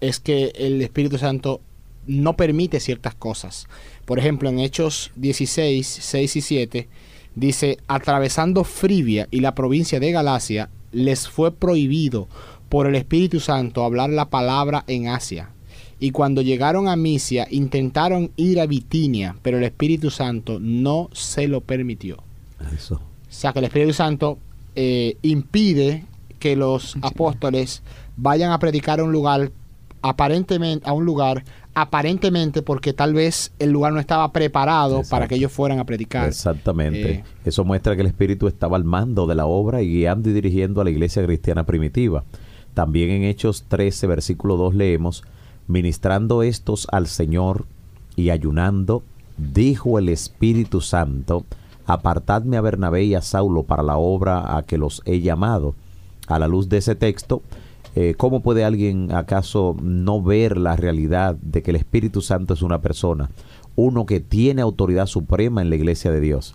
S7: es que el Espíritu Santo no permite ciertas cosas. Por ejemplo, en Hechos 16, 6 y 7 dice, atravesando Frivia y la provincia de Galacia, les fue prohibido por el Espíritu Santo hablar la palabra en Asia. Y cuando llegaron a Misia, intentaron ir a Bitinia, pero el Espíritu Santo no se lo permitió. Eso. O sea que el Espíritu Santo eh, impide que los apóstoles vayan a predicar a un lugar aparentemente a un lugar aparentemente porque tal vez el lugar no estaba preparado para que ellos fueran a predicar.
S6: Exactamente. Eh, Eso muestra que el Espíritu estaba al mando de la obra y guiando y dirigiendo a la iglesia cristiana primitiva. También en Hechos 13, versículo 2 leemos, ministrando estos al Señor y ayunando, dijo el Espíritu Santo, apartadme a Bernabé y a Saulo para la obra a que los he llamado. A la luz de ese texto, eh, ¿cómo puede alguien acaso no ver la realidad de que el Espíritu Santo es una persona? Uno que tiene autoridad suprema en la iglesia de Dios.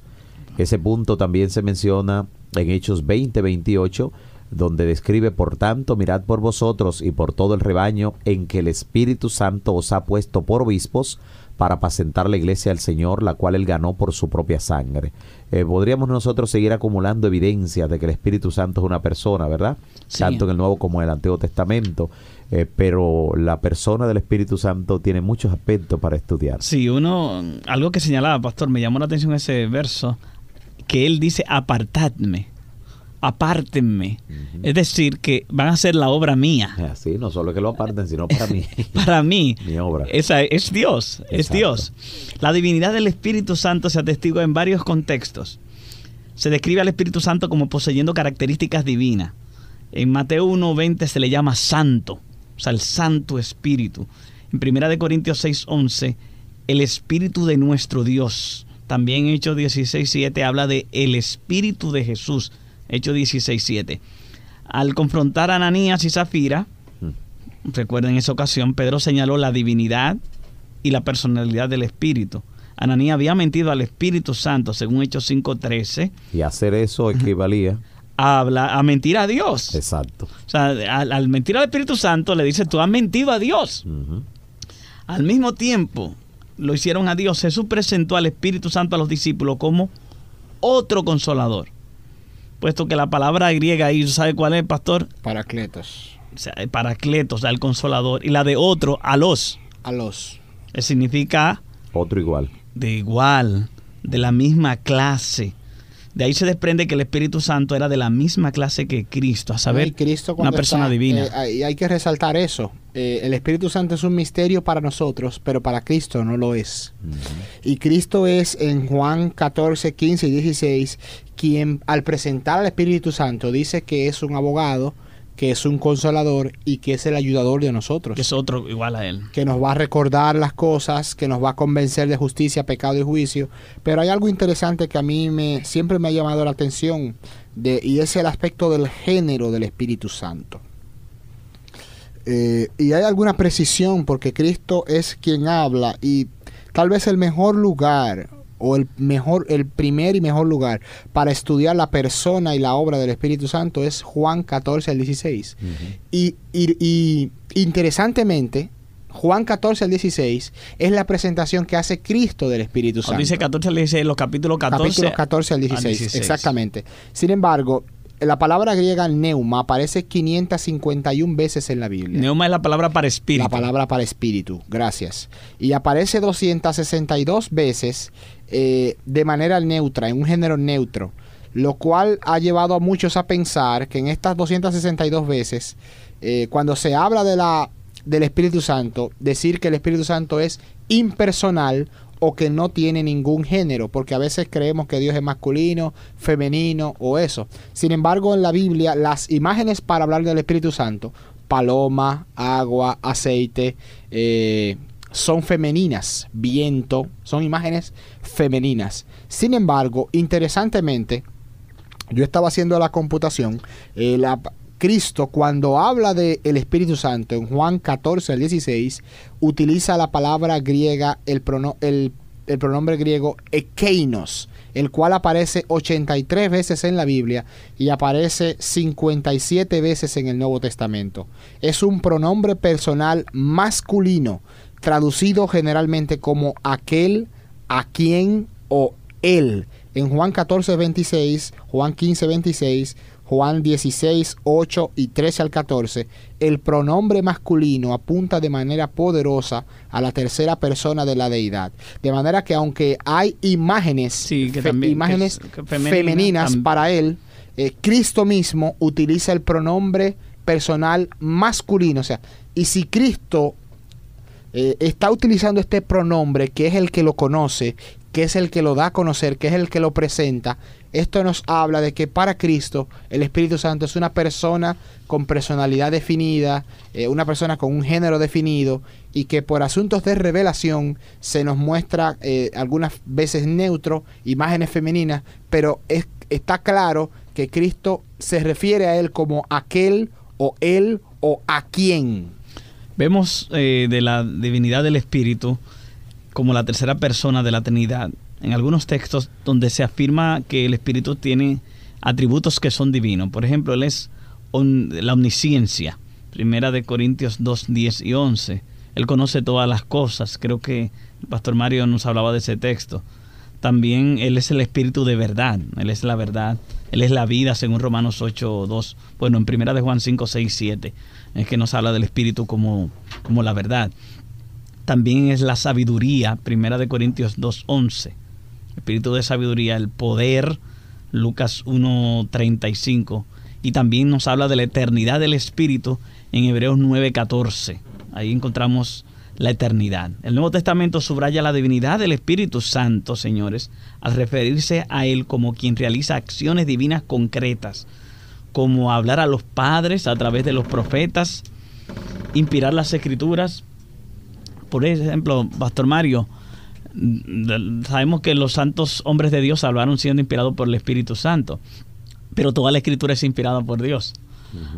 S6: Ese punto también se menciona en Hechos 20, 28, donde describe, por tanto, mirad por vosotros y por todo el rebaño en que el Espíritu Santo os ha puesto por obispos para apacentar la iglesia del Señor, la cual él ganó por su propia sangre. Eh, podríamos nosotros seguir acumulando evidencias de que el Espíritu Santo es una persona, ¿verdad? Tanto en el Nuevo como en el Antiguo Testamento. Eh, pero la persona del Espíritu Santo tiene muchos aspectos para estudiar.
S8: Sí, uno, algo que señalaba, pastor, me llamó la atención ese verso, que él dice, apartadme. Apártenme. Es decir, que van a ser la obra mía.
S6: Así, no solo que lo aparten, sino para mí.
S8: para mí.
S6: Mi obra.
S8: Esa es Dios, es Dios. La divinidad del Espíritu Santo se atestigua en varios contextos. Se describe al Espíritu Santo como poseyendo características divinas. En Mateo 1.20 se le llama santo, o sea, el Santo Espíritu. En 1 Corintios 6.11, el Espíritu de nuestro Dios. También Hechos 16.7 habla de el Espíritu de Jesús. Hechos 16.7. Al confrontar a Ananías y Zafira, mm. recuerden esa ocasión, Pedro señaló la divinidad y la personalidad del Espíritu. Ananías había mentido al Espíritu Santo, según Hechos 5.13.
S6: Y hacer eso equivalía
S8: a, a mentir a Dios.
S6: Exacto.
S8: O sea, al, mentir al Espíritu Santo le dice, tú has mentido a Dios. Al mismo tiempo, lo hicieron a Dios. Jesús presentó al Espíritu Santo a los discípulos como otro consolador. Puesto que la palabra griega ahí, ¿sabe cuál es, pastor?
S7: Paracletos.
S8: O sea, paracletos, al consolador. Y la de otro, a los.
S7: A los.
S8: Significa...
S6: Otro igual.
S8: De igual, de la misma clase de ahí se desprende que el Espíritu Santo era de la misma clase que Cristo, a saber, una persona divina.
S7: Eh, y hay que resaltar eso. Eh, el Espíritu Santo es un misterio para nosotros, pero para Cristo no lo es. Y Cristo es en Juan 14, 15 y 16 quien al presentar al Espíritu Santo dice que es un abogado, que es un consolador y que es el ayudador de nosotros.
S8: Que es otro igual a él.
S7: Que nos va a recordar las cosas, que nos va a convencer de justicia, pecado y juicio. Pero hay algo interesante que a mí me, siempre me ha llamado la atención de, y es el aspecto del género del Espíritu Santo. Eh, y hay alguna precisión porque Cristo es quien habla y tal vez el mejor lugar o el mejor, el primer y mejor lugar para estudiar la persona y la obra del Espíritu Santo es Juan 14 al 16. y, y, interesantemente, Juan 14 al 16 es la presentación que hace Cristo del Espíritu Santo.
S8: dice 14 al 16, los capítulos 14,
S7: capítulos 14 al 16, exactamente. Sin embargo, la palabra griega neuma aparece 551 veces en la Biblia.
S8: Neuma es la palabra para espíritu.
S7: La palabra para espíritu, gracias. Y aparece 262 veces eh, de manera neutra, en un género neutro, lo cual ha llevado a muchos a pensar que en estas 262 veces, eh, cuando se habla de la, del Espíritu Santo, decir que el Espíritu Santo es impersonal o que no tiene ningún género, porque a veces creemos que Dios es masculino, femenino o eso. Sin embargo, en la Biblia, las imágenes para hablar del Espíritu Santo, paloma, agua, aceite, eh, son femeninas, viento, son imágenes femeninas. Sin embargo, interesantemente, yo estaba haciendo la computación, eh, Cristo cuando habla del el Espíritu Santo en Juan 14 al 16, utiliza la palabra griega, el, el, el pronombre griego ekeinos, el cual aparece 83 veces en la Biblia y aparece 57 veces en el Nuevo Testamento. Es un pronombre personal masculino traducido generalmente como aquel, a quien o él. En Juan 14, 26, Juan 15, 26, Juan 16, 8 y 13 al 14, el pronombre masculino apunta de manera poderosa a la tercera persona de la deidad. De manera que aunque hay imágenes, imágenes femeninas para él, eh, Cristo mismo utiliza el pronombre personal masculino. O sea, y si Cristo eh, está utilizando este pronombre que es el que lo conoce, que es el que lo da a conocer, que es el que lo presenta, esto nos habla de que para Cristo el Espíritu Santo es una persona con personalidad definida, eh, una persona con un género definido y que por asuntos de revelación se nos muestra eh, algunas veces neutro, imágenes femeninas, pero está claro que Cristo se refiere a él como aquel o él o a quien.
S8: Vemos eh, de la divinidad del Espíritu como la tercera persona de la Trinidad. En algunos textos donde se afirma que el Espíritu tiene atributos que son divinos. Por ejemplo, Él es la omnisciencia. Primera de Corintios 2, 10 y 11. Él conoce todas las cosas. Creo que el pastor Mario nos hablaba de ese texto. También Él es el Espíritu de verdad. Él es la verdad. Él es la vida, según Romanos 8, 2. Bueno, en Primera de Juan 5, 6, 7 es que nos habla del Espíritu como, como la verdad. También es la sabiduría, primera de Corintios 2.11. Espíritu de sabiduría, el poder, Lucas 1.35. Y también nos habla de la eternidad del Espíritu en Hebreos 9.14. Ahí encontramos la eternidad. El Nuevo Testamento subraya la divinidad del Espíritu Santo, señores, al referirse a Él como quien realiza acciones divinas concretas, como hablar a los padres a través de los profetas, inspirar las escrituras. Por ejemplo, Pastor Mario, sabemos que los santos hombres de Dios hablaron siendo inspirados por el Espíritu Santo, pero toda la escritura es inspirada por Dios.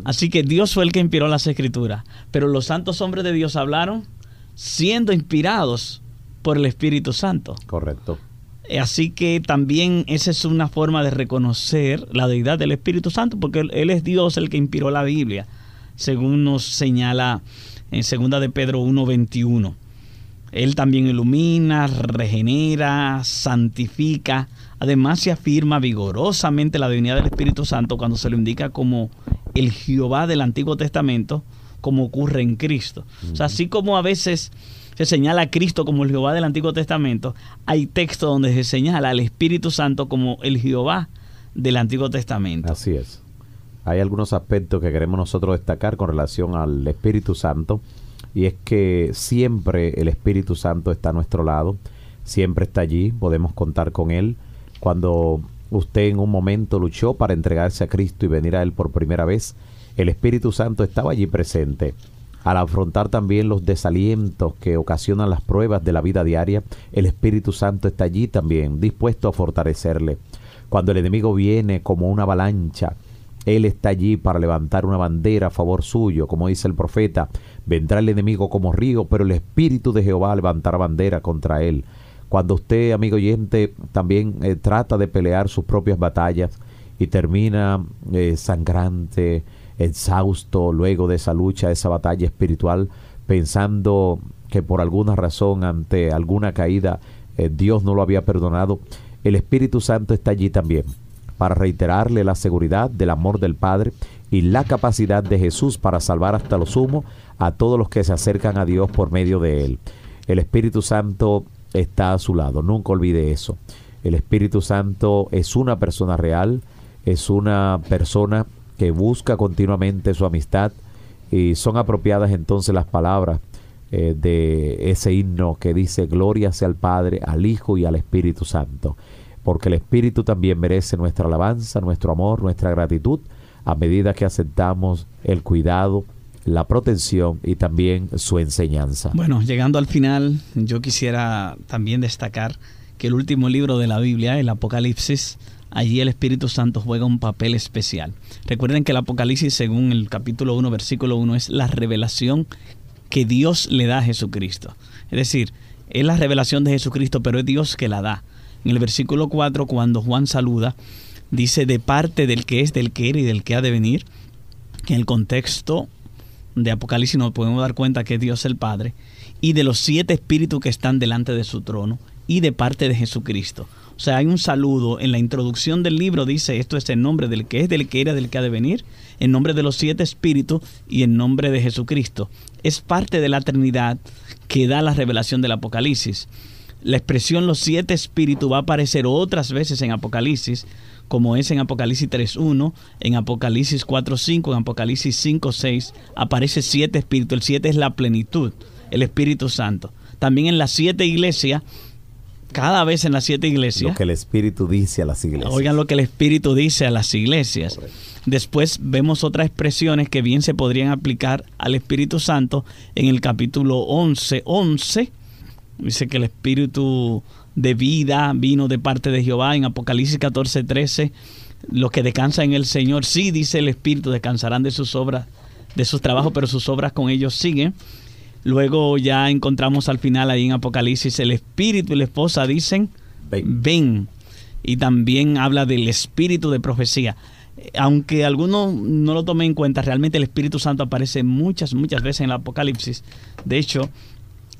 S8: Así que Dios fue el que inspiró las escrituras, pero los santos hombres de Dios hablaron siendo inspirados por el Espíritu Santo.
S6: Correcto.
S8: Así que también esa es una forma de reconocer la deidad del Espíritu Santo, porque Él es Dios el que inspiró la Biblia, según nos señala en 2 de Pedro 1.21. Él también ilumina, regenera, santifica. Además se afirma vigorosamente la divinidad del Espíritu Santo cuando se lo indica como el Jehová del Antiguo Testamento, como ocurre en Cristo. O sea, así como a veces se señala a Cristo como el Jehová del Antiguo Testamento, hay textos donde se señala al Espíritu Santo como el Jehová del Antiguo Testamento.
S6: Así es. Hay algunos aspectos que queremos nosotros destacar con relación al Espíritu Santo y es que siempre el Espíritu Santo está a nuestro lado, siempre está allí, podemos contar con Él. Cuando usted en un momento luchó para entregarse a Cristo y venir a Él por primera vez, el Espíritu Santo estaba allí presente. Al afrontar también los desalientos que ocasionan las pruebas de la vida diaria, el Espíritu Santo está allí también, dispuesto a fortalecerle. Cuando el enemigo viene como una avalancha, Él está allí para levantar una bandera a favor suyo, como dice el profeta, vendrá el enemigo como río, pero el Espíritu de Jehová levantará bandera contra él. Cuando usted, amigo oyente, también eh, trata de pelear sus propias batallas y termina eh, sangrante, exhausto luego de esa lucha, esa batalla espiritual, pensando que por alguna razón ante alguna caída eh, Dios no lo había perdonado, el Espíritu Santo está allí también para reiterarle la seguridad del amor del Padre y la capacidad de Jesús para salvar hasta lo sumo a todos los que se acercan a Dios por medio de Él. El Espíritu Santo está a su lado, nunca olvide eso. El Espíritu Santo es una persona real, es una persona que busca continuamente su amistad y son apropiadas entonces las palabras eh, de ese himno que dice gloria sea al Padre, al Hijo y al Espíritu Santo, porque el Espíritu también merece nuestra alabanza, nuestro amor, nuestra gratitud a medida que aceptamos el cuidado, la protección y también su enseñanza.
S8: Bueno, llegando al final, yo quisiera también destacar que el último libro de la Biblia, el Apocalipsis, allí el Espíritu Santo juega un papel especial. Recuerden que el Apocalipsis, según el capítulo 1, versículo 1, es la revelación que Dios le da a Jesucristo. Es decir, es la revelación de Jesucristo, pero es Dios que la da. En el versículo 4, cuando Juan saluda, dice de parte del que es, del que era y del que ha de venir, que en el contexto de Apocalipsis nos podemos dar cuenta que es Dios el Padre, y de los siete espíritus que están delante de su trono, y de parte de Jesucristo. O sea, hay un saludo en la introducción del libro, dice, esto es el nombre del que es, del que era, del que ha de venir, en nombre de los siete espíritus y en nombre de Jesucristo. Es parte de la Trinidad que da la revelación del Apocalipsis. La expresión los siete espíritus va a aparecer otras veces en Apocalipsis, como es en Apocalipsis 3.1, en Apocalipsis 4.5, en Apocalipsis 5.6, aparece siete espíritus. El siete es la plenitud, el Espíritu Santo. También en las siete iglesias cada vez en las siete iglesias.
S6: Lo que el Espíritu dice a las iglesias.
S8: Oigan lo que el Espíritu dice a las iglesias. Después vemos otras expresiones que bien se podrían aplicar al Espíritu Santo en el capítulo 11, 11. Dice que el Espíritu de vida vino de parte de Jehová. En Apocalipsis 14, 13, los que descansan en el Señor, sí, dice el Espíritu, descansarán de sus obras, de sus trabajos, pero sus obras con ellos siguen. Luego ya encontramos al final ahí en Apocalipsis el espíritu y la esposa dicen, ven. Y también habla del espíritu de profecía. Aunque algunos no lo tomen en cuenta, realmente el Espíritu Santo aparece muchas, muchas veces en el Apocalipsis. De hecho,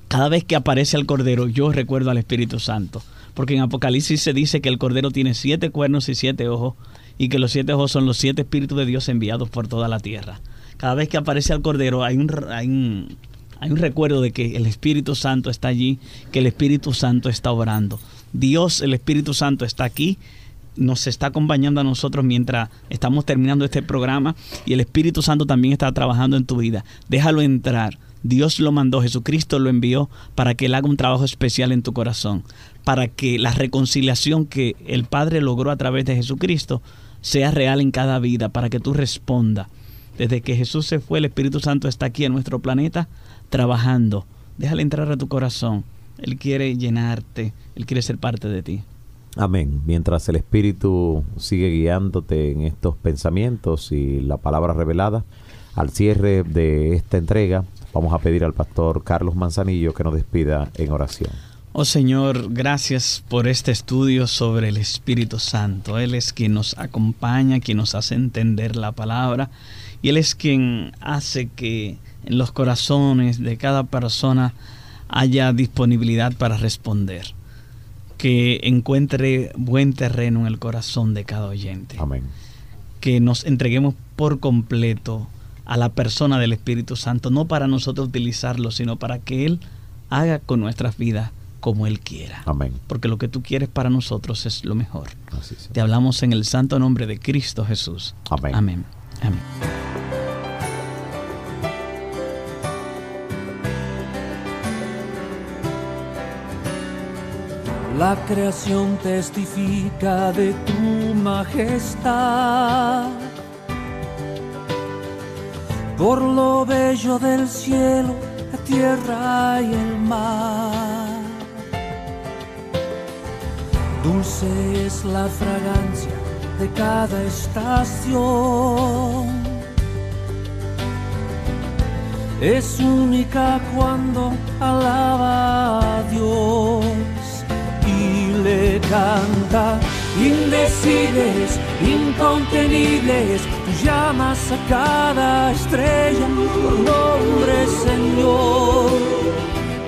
S8: cada vez que aparece el Cordero, yo recuerdo al Espíritu Santo. Porque en Apocalipsis se dice que el Cordero tiene siete cuernos y siete ojos, y que los siete ojos son los siete espíritus de Dios enviados por toda la tierra. Cada vez que aparece el Cordero hay un, hay un, hay un recuerdo de que el Espíritu Santo está allí, que el Espíritu Santo está obrando. Dios, el Espíritu Santo está aquí nos está acompañando a nosotros mientras estamos terminando este programa y el Espíritu Santo también está trabajando en tu vida. Déjalo entrar. Dios lo mandó, Jesucristo lo envió para que Él haga un trabajo especial en tu corazón, para que la reconciliación que el Padre logró a través de Jesucristo sea real en cada vida, para que tú respondas. Desde que Jesús se fue, el Espíritu Santo está aquí en nuestro planeta trabajando. Déjale entrar a tu corazón. Él quiere llenarte, Él quiere ser parte de ti.
S6: Amén. Mientras el Espíritu sigue guiándote en estos pensamientos y la palabra revelada, al cierre de esta entrega, vamos a pedir al pastor Carlos Manzanillo que nos despida en oración.
S8: Oh Señor, gracias por este estudio sobre el Espíritu Santo. Él es quien nos acompaña, quien nos hace entender la palabra y Él es quien hace que en los corazones de cada persona haya disponibilidad para responder que encuentre buen terreno en el corazón de cada oyente.
S6: Amén.
S8: Que nos entreguemos por completo a la persona del Espíritu Santo, no para nosotros utilizarlo, sino para que Él haga con nuestras vidas como Él quiera.
S6: Amén.
S8: Porque lo que tú quieres para nosotros es lo mejor.
S6: Así.
S8: Te hablamos en el santo nombre de Cristo Jesús.
S6: Amén.
S8: Amén. Amén.
S10: La creación testifica de tu majestad. Por lo bello del cielo, la tierra y el mar. Dulce es la fragancia de cada estación. Es única cuando alaba a Dios y le canta. Indecibles, incontenibles, tú llamas a cada estrella por nombre, Señor.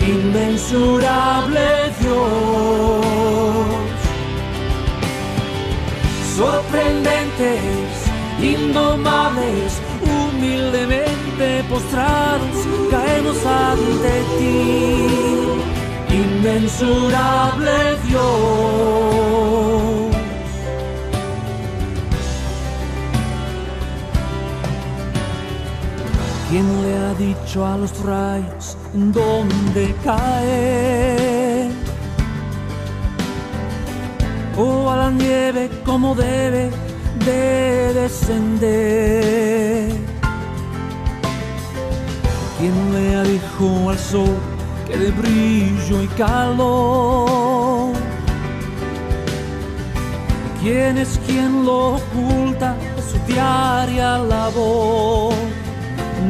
S10: Inmensurable Dios. Sorprendentes, indomables, humildemente postrados, caemos ante ti inmensurable Dios. ¿Quién le ha dicho a los rayos en dónde caer? O a la nieve como debe de descender. ¿Quién le ha dicho al sol que de brillo y calor. ¿Quién es quien lo oculta su diaria labor?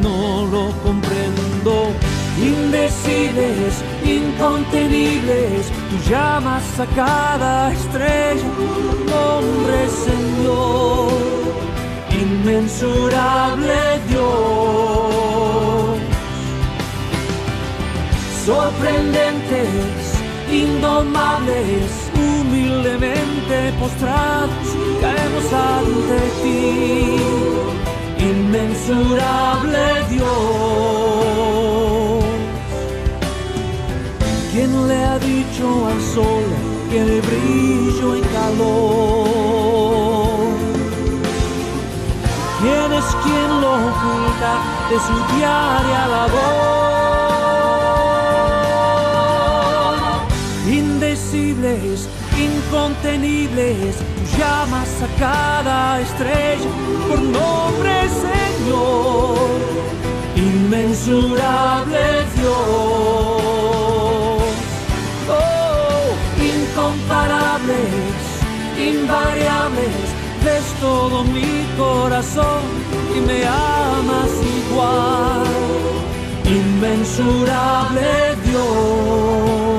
S10: No lo comprendo. Indecibles, incontenibles, tú llamas a cada estrella nombre, Señor. Inmensurable Dios sorprendentes, indomables, humildemente postrados, caemos ante ti, inmensurable Dios. ¿Quién le ha dicho al sol que de brillo y calor? ¿Quién es quien lo oculta de su diaria labor? Indecibles, incontenibles, llamas a cada estrella por nombre, Señor. Inmensurable Dios. Oh, incomparables, invariables, ves todo mi corazón y me amas igual. Inmensurable Dios.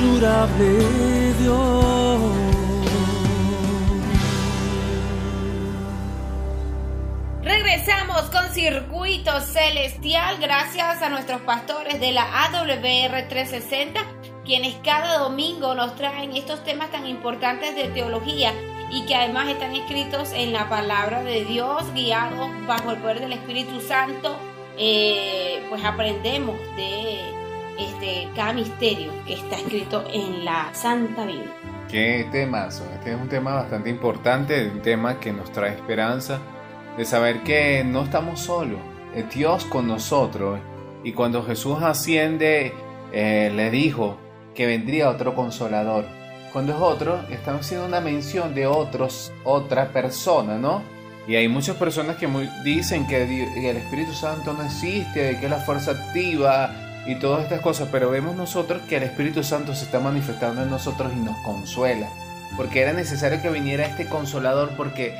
S10: Inmensurable Dios.
S2: Regresamos con Circuito Celestial gracias a nuestros pastores de la AWR 360, quienes cada domingo nos traen estos temas tan importantes de teología y que además están escritos en la palabra de Dios, guiados bajo el poder del Espíritu Santo. Eh, pues aprendemos de este, cada misterio que está escrito en la Santa Biblia.
S3: Qué temazo, este es un tema bastante importante, un tema que nos trae esperanza, de saber que no estamos solos, es Dios con nosotros. Y cuando Jesús asciende, eh, le dijo que vendría otro consolador. Cuando es otro, estamos haciendo una mención de otros, otra persona, ¿no? Y hay muchas personas que dicen que el Espíritu Santo no existe, que es la fuerza activa y todas estas cosas, pero vemos nosotros que el Espíritu Santo se está manifestando en nosotros y nos consuela. Porque era necesario que viniera este consolador porque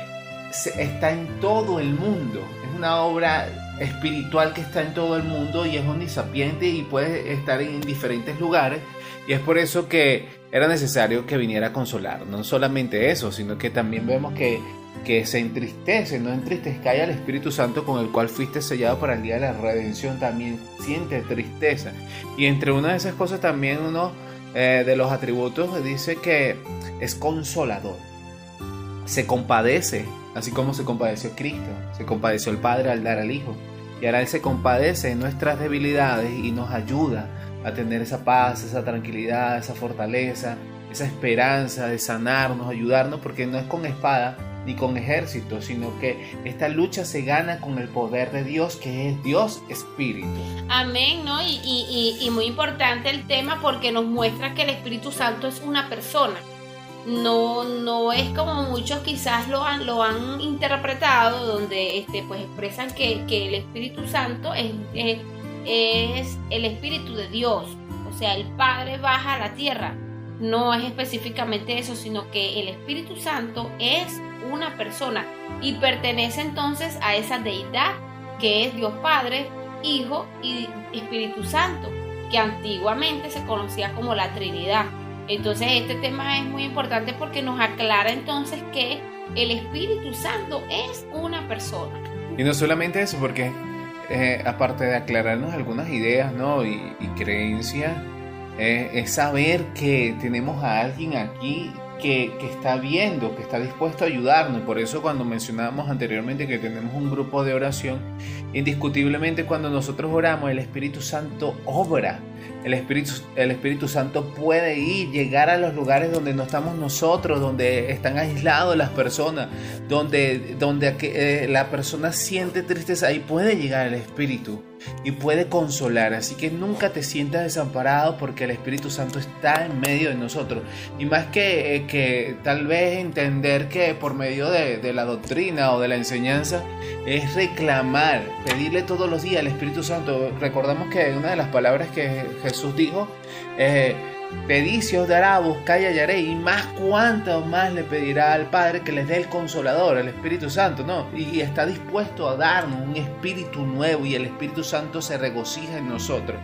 S3: está en todo el mundo. Es una obra espiritual que está en todo el mundo y es omnisapiente y puede estar en diferentes lugares. Y es por eso que era necesario que viniera a consolar. No solamente eso, sino que también vemos que que se entristece, no entristezca al Espíritu Santo con el cual fuiste sellado para el día de la redención, también siente tristeza. Y entre una de esas cosas también uno eh, de los atributos dice que es consolador, se compadece, así como se compadeció Cristo, se compadeció el Padre al dar al Hijo. Y ahora Él se compadece en nuestras debilidades y nos ayuda a tener esa paz, esa tranquilidad, esa fortaleza, esa esperanza de sanarnos, ayudarnos, porque no es con espada, ni con ejército, sino que esta lucha se gana con el poder de Dios, que es Dios Espíritu.
S2: Amén, ¿no? Y, y, muy importante el tema porque nos muestra que el Espíritu Santo es una persona. No, no es como muchos quizás lo han, lo han interpretado, donde este, pues expresan que, el Espíritu Santo es, es, es el Espíritu de Dios. O sea, el Padre baja a la tierra. No es específicamente eso, sino que el Espíritu Santo es una persona y pertenece entonces a esa deidad que es Dios Padre, Hijo y Espíritu Santo, que antiguamente se conocía como la Trinidad. Entonces este tema es muy importante porque nos aclara entonces que el Espíritu Santo es una persona.
S3: Y no solamente eso, porque eh, aparte de aclararnos algunas ideas ¿no? y, creencias, eh, es saber que tenemos a alguien aquí que, está viendo, que está dispuesto a ayudarnos. Por eso cuando mencionábamos anteriormente que tenemos un grupo de oración, indiscutiblemente cuando nosotros oramos, el Espíritu Santo obra. El Espíritu, el Espíritu Santo puede ir, llegar a los lugares donde no estamos nosotros, donde están aislados las personas, donde, donde eh, la persona siente tristeza, ahí puede llegar el Espíritu y puede consolar. Así que nunca te sientas desamparado porque el Espíritu Santo está en medio de nosotros. Y más que, eh, que tal vez entender que por medio de, la doctrina o de la enseñanza es reclamar, pedirle todos los días al Espíritu Santo. Recordamos que una de las palabras que Jesús dijo, eh, Pedid os dará, buscad y hallaréis, y más cuánto más le pedirá al Padre que les dé el Consolador, el Espíritu Santo, ¿no? Y, está dispuesto a darnos un Espíritu nuevo y el Espíritu Santo se regocija en nosotros.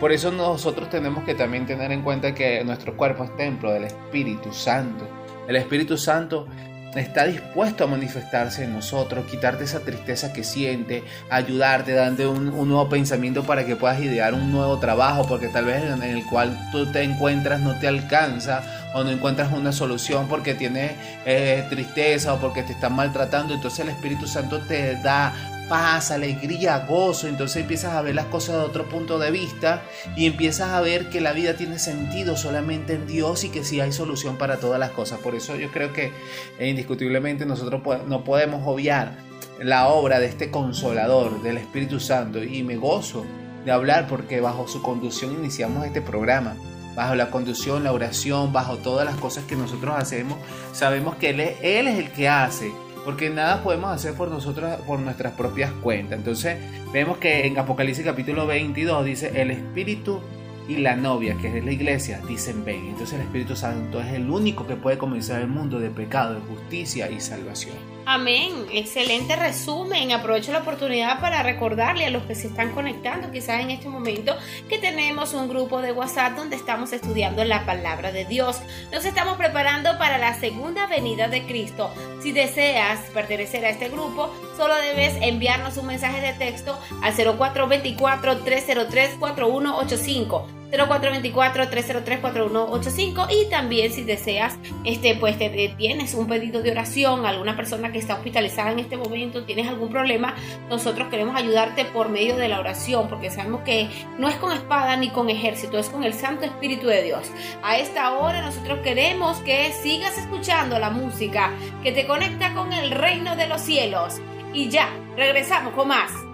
S3: Por eso nosotros tenemos que también tener en cuenta que nuestro cuerpo es templo del Espíritu Santo. El Espíritu Santo está dispuesto a manifestarse en nosotros, quitarte esa tristeza que siente, ayudarte, darte un, nuevo pensamiento para que puedas idear un nuevo trabajo, porque tal vez en el cual tú te encuentras no te alcanza o no encuentras una solución porque tienes eh, tristeza o porque te están maltratando, entonces el Espíritu Santo te da paz, alegría, gozo, entonces empiezas a ver las cosas de otro punto de vista y empiezas a ver que la vida tiene sentido solamente en Dios y que sí hay solución para todas las cosas. Por eso yo creo que eh, indiscutiblemente nosotros no podemos obviar la obra de este consolador, del Espíritu Santo, y me gozo de hablar porque bajo su conducción iniciamos este programa. Bajo la conducción, la oración, bajo todas las cosas que nosotros hacemos, sabemos que Él él es el que hace porque nada podemos hacer por nosotros, por nuestras propias cuentas. Entonces vemos que en Apocalipsis capítulo 22 dice, el Espíritu y la novia, que es la iglesia, dicen ven. Entonces el Espíritu Santo es el único que puede comenzar el mundo de pecado, de justicia y salvación.
S2: Amén, excelente resumen. Aprovecho la oportunidad para recordarle a los que se están conectando quizás en este momento que tenemos un grupo de WhatsApp donde estamos estudiando la palabra de Dios. Nos estamos preparando para la segunda venida de Cristo. Si deseas pertenecer a este grupo, solo debes enviarnos un mensaje de texto al 0424 303 4185 0424-303-4185 y también si deseas, este, pues te, tienes un pedido de oración, alguna persona que está hospitalizada en este momento, tienes algún problema, nosotros queremos ayudarte por medio de la oración, porque sabemos que no es con espada ni con ejército, es con el Santo Espíritu de Dios. A esta hora nosotros queremos que sigas escuchando la música que te conecta con el reino de los cielos. Y ya, regresamos con más.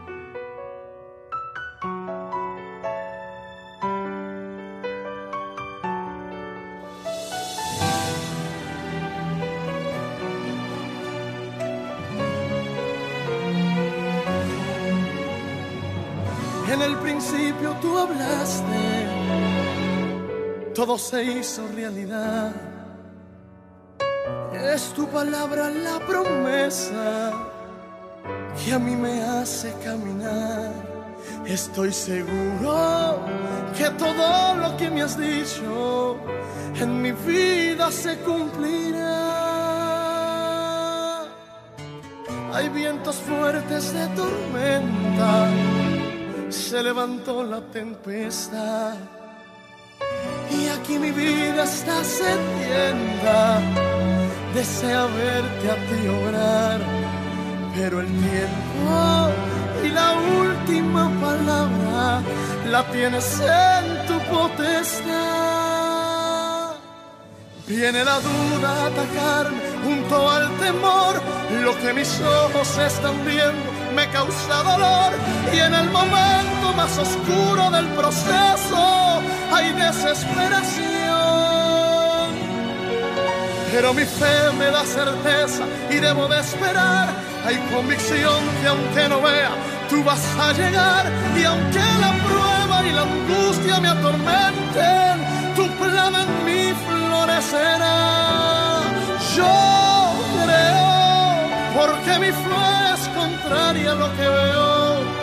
S11: Hablaste, todo se hizo realidad. Es tu palabra la promesa que a mí me hace caminar. Estoy seguro que todo lo que me has dicho en mi vida se cumplirá. Hay vientos fuertes de tormenta, se levantó la tempestad y aquí mi vida está sedienta. Desea verte a ti obrar, pero el tiempo y la última palabra la tienes en tu potestad. Viene la duda a atacarme junto al temor, lo que mis ojos están viendo me causa dolor y en el momento más oscuro del proceso hay desesperación. Pero mi fe me da certeza y debo de esperar. Hay convicción que aunque no vea, tú vas a llegar. Y aunque la prueba y la angustia me atormenten, tu plan en mí florecerá. Yo creo, porque mi fe lo que veo.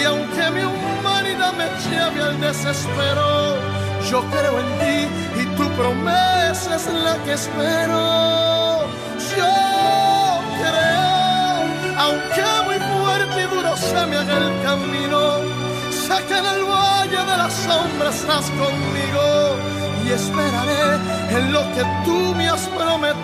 S11: Y aunque mi humanidad me lleve al desespero, yo creo en ti y tu promesa es la que espero. Yo creo, aunque muy fuerte y duro se me haga el camino, sé que en el valle de la sombra estás conmigo y esperaré en lo que tú me has prometido.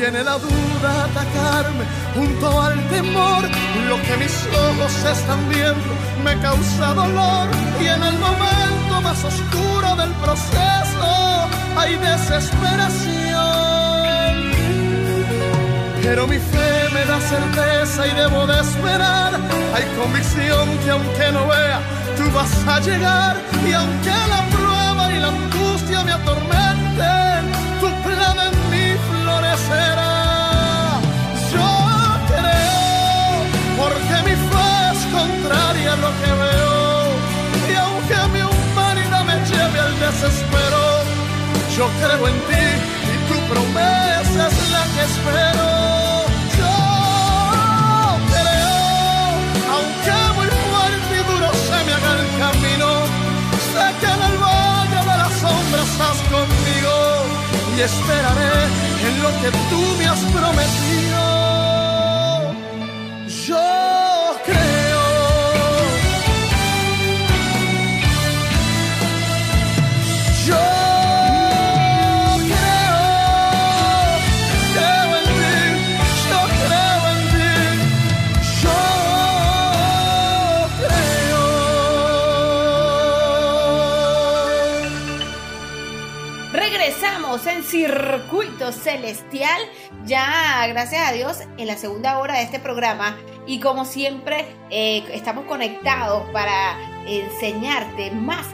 S11: Viene la duda a atacarme junto al temor. Lo que mis ojos están viendo me causa dolor. Y en el momento más oscuro del proceso hay desesperación. Pero mi fe me da certeza y debo de esperar. Hay convicción que aunque no vea, tú vas a llegar. Y aunque la lo que veo. Y aunque mi humanidad me lleve al desespero, yo creo en ti y tu promesa es la que espero. Yo creo, aunque muy fuerte y duro se me haga el camino, sé que en el valle de la sombra estás conmigo y esperaré en lo que tú me has prometido. En
S2: Circuito Celestial, ya gracias a Dios en la segunda hora de este programa y como siempre eh, estamos conectados para enseñarte más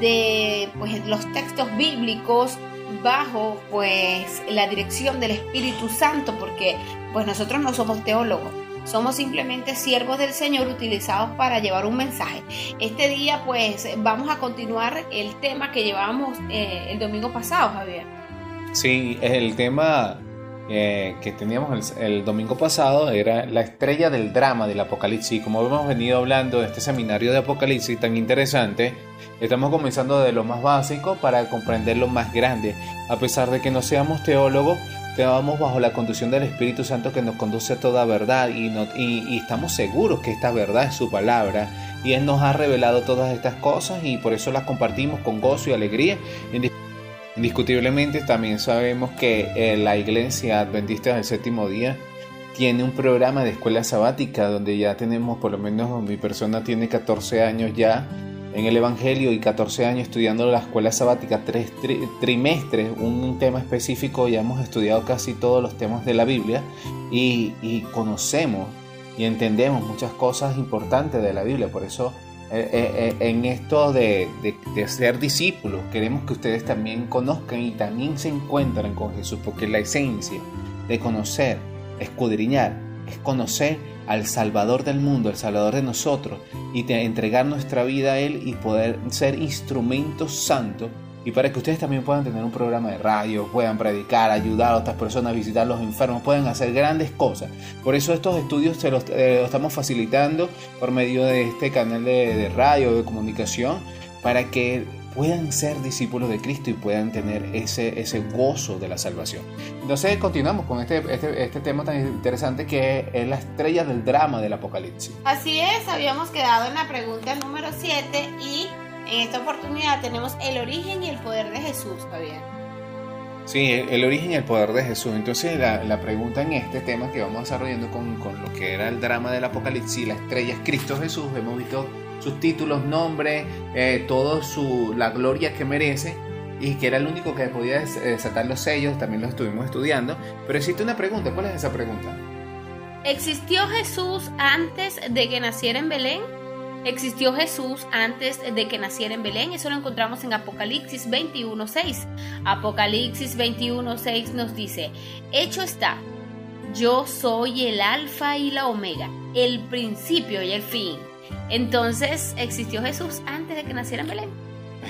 S2: de pues, los textos bíblicos bajo pues la dirección del Espíritu Santo porque pues nosotros no somos teólogos somos simplemente siervos del Señor utilizados para llevar un mensaje. Este día pues vamos a continuar el tema que llevábamos eh, el domingo pasado, Javier.
S3: Sí, el tema eh, que teníamos el, domingo pasado era la estrella del drama del Apocalipsis. Como hemos venido hablando de este seminario de Apocalipsis tan interesante, estamos comenzando de lo más básico para comprender lo más grande. A pesar de que no seamos teólogos, estamos bajo la conducción del Espíritu Santo que nos conduce a toda verdad y, estamos seguros que esta verdad es su palabra y Él nos ha revelado todas estas cosas y por eso las compartimos con gozo y alegría. Indiscutiblemente también sabemos que eh, la iglesia adventista del séptimo día tiene un programa de escuela sabática donde ya tenemos, por lo menos mi persona tiene 14 años ya en el Evangelio y 14 años estudiando la escuela sabática, tres trimestres, un tema específico, ya hemos estudiado casi todos los temas de la Biblia y, conocemos y entendemos muchas cosas importantes de la Biblia. Por eso en esto de, de, ser discípulos queremos que ustedes también conozcan y también se encuentren con Jesús, porque la esencia de conocer, escudriñar, es conocer al Salvador del mundo, al Salvador de nosotros, y entregar nuestra vida a Él y poder ser instrumentos santos. Y para que ustedes también puedan tener un programa de radio, puedan predicar, ayudar a otras personas, visitar a los enfermos, puedan hacer grandes cosas. Por eso estos estudios se los, eh, estamos facilitando por medio de este canal de, radio, de comunicación, para que puedan ser discípulos de Cristo y puedan tener ese, ese gozo de la salvación. Entonces continuamos con este, este, este tema tan interesante que es la estrella del drama del Apocalipsis.
S2: Así es, habíamos quedado en la pregunta número 7 y en esta oportunidad tenemos el origen y el poder de Jesús, Fabián.
S3: Sí, el, origen y el poder de Jesús. Entonces la, la, pregunta en este tema que vamos desarrollando con, con lo que era el drama del Apocalipsis, la estrella es Cristo Jesús, hemos visto sus títulos, nombres, eh, todo su, la gloria que merece y que era el único que podía desatar los sellos, también lo estuvimos estudiando. Pero existe una pregunta, ¿cuál es esa pregunta?
S2: ¿Existió Jesús antes de que naciera en Belén? ¿Existió Jesús antes de que naciera en Belén? Eso lo encontramos en Apocalipsis 21.6. Apocalipsis 21.6 nos dice, hecho está, yo soy el alfa y la omega, el principio y el fin entonces, ¿existió Jesús antes de que naciera en Belén?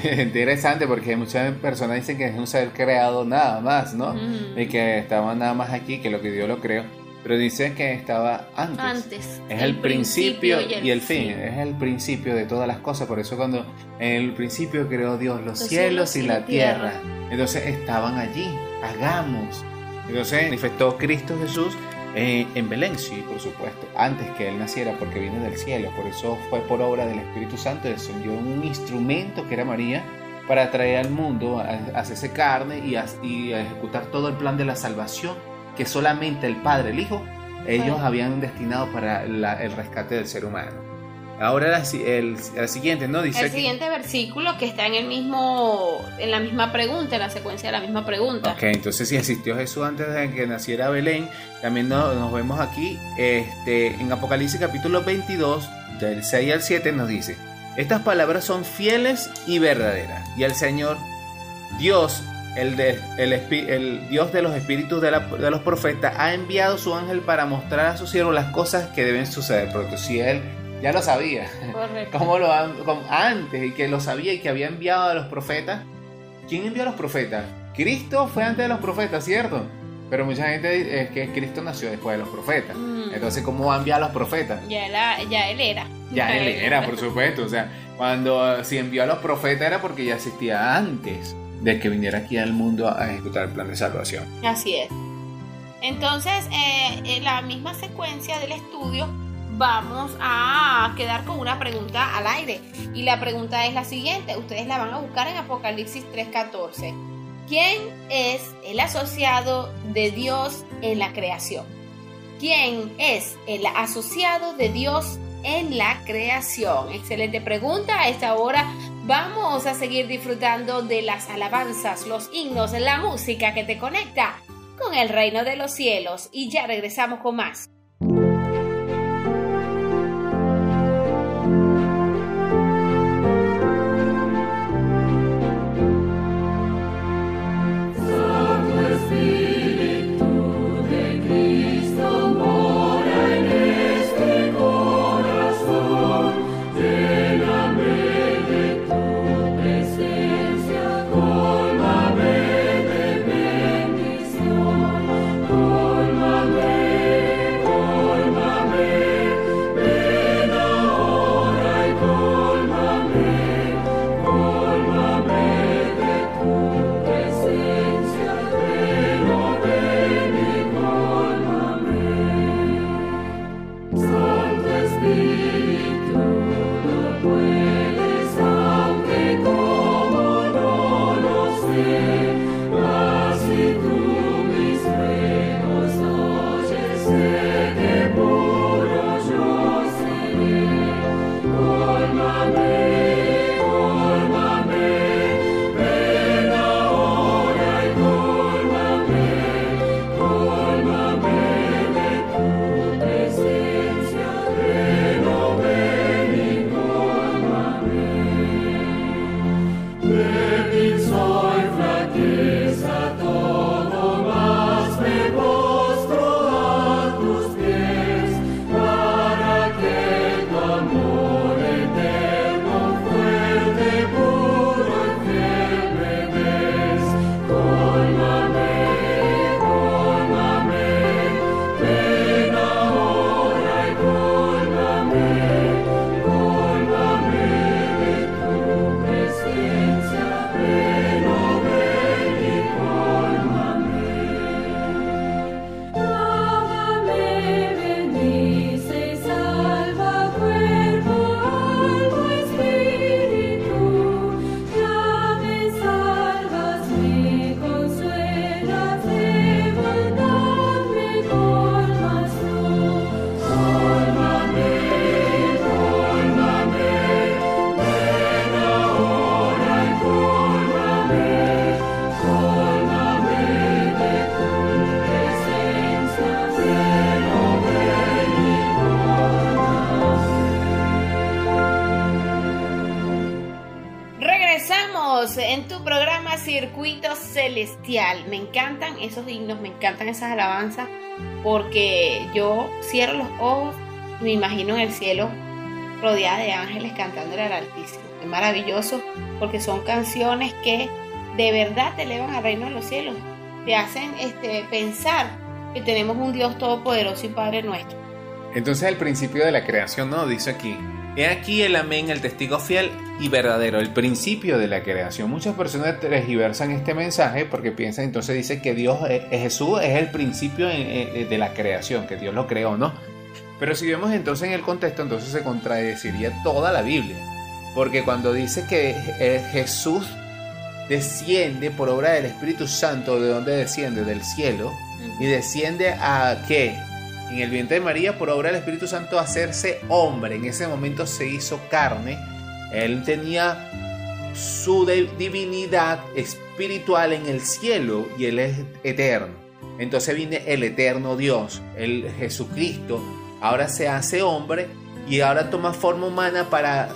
S3: Interesante porque muchas personas dicen que es un ser creado nada más, ¿no? Y que estaba nada más aquí, que lo que Dios lo creó. Pero dice que estaba antes.
S2: Antes.
S3: Es el, principio, y el, fin. Es el principio de todas las cosas. Por eso cuando en el principio creó Dios los, cielos, y la tierra. Entonces estaban allí. Hagamos. Entonces manifestó Cristo Jesús eh, en Belén, sí, por supuesto, antes que Él naciera, porque viene del cielo, por eso fue por obra del Espíritu Santo, descendió un instrumento que era María para traer al mundo, a, hacerse carne y a, ejecutar todo el plan de la salvación que solamente el Padre, el Hijo, ellos habían destinado para el rescate del ser humano. Ahora el, siguiente, ¿no?
S2: Dice el siguiente versículo que está en el mismo, en la misma pregunta, en la secuencia de la misma pregunta.
S3: Ok, entonces si existió Jesús antes de que naciera Belén, también nos, vemos aquí, este, en Apocalipsis capítulo 22, del 6 al 7 nos dice, estas palabras son fieles y verdaderas, y el Señor, Dios, el, de, el, el Dios de los espíritus de, de, los profetas, ha enviado su ángel para mostrar a su siervo las cosas que deben suceder, porque si Él ya lo sabía. Como lo antes y que lo sabía y que había enviado a los profetas. ¿Quién envió a los profetas? Cristo fue antes de los profetas, ¿cierto? Pero mucha gente dice que Cristo nació después de los profetas. Mm. Entonces, ¿cómo va a enviar a los profetas?
S2: Ya, ya él era.
S3: Ya, él era, por supuesto. O sea, cuando si envió a los profetas era porque ya existía antes de que viniera aquí al mundo a ejecutar el plan de salvación.
S2: Así es. Entonces, eh, en la misma secuencia del estudio, vamos a quedar con una pregunta al aire. Y la pregunta es la siguiente, ustedes la van a buscar en Apocalipsis 3:14. ¿Quién es el asociado de Dios en la creación? ¿Quién es el asociado de Dios en la creación? Excelente pregunta. A esta hora vamos a seguir disfrutando de las alabanzas, los himnos, la música que te conecta con el reino de los cielos. Y ya regresamos con más. Esos himnos, me encantan esas alabanzas, porque yo cierro los ojos y me imagino en el cielo rodeada de ángeles cantando al Altísimo. Es maravilloso porque son canciones que de verdad te elevan al reino de los cielos, te hacen este, pensar que tenemos un Dios todopoderoso y Padre nuestro.
S3: Entonces el principio de la creación, ¿no? Dice aquí, he aquí el amén, el testigo fiel y verdadero, el principio de la creación. Muchas personas transversan este mensaje porque piensan, entonces dice que Dios, eh, eh, Jesús es el principio eh, de la creación, que Dios lo creó, ¿no? Pero si vemos entonces en el contexto, entonces se contradeciría toda la Biblia. Porque cuando dice que Jesús desciende por obra del Espíritu Santo, ¿de dónde desciende? Del cielo. Y desciende a qué? En el vientre de María, por obra del Espíritu Santo, hacerse hombre. En ese momento se hizo carne él tenía su divinidad espiritual en el cielo y Él es eterno. Entonces viene el eterno Dios, el Jesucristo. Ahora se hace hombre y ahora toma forma humana para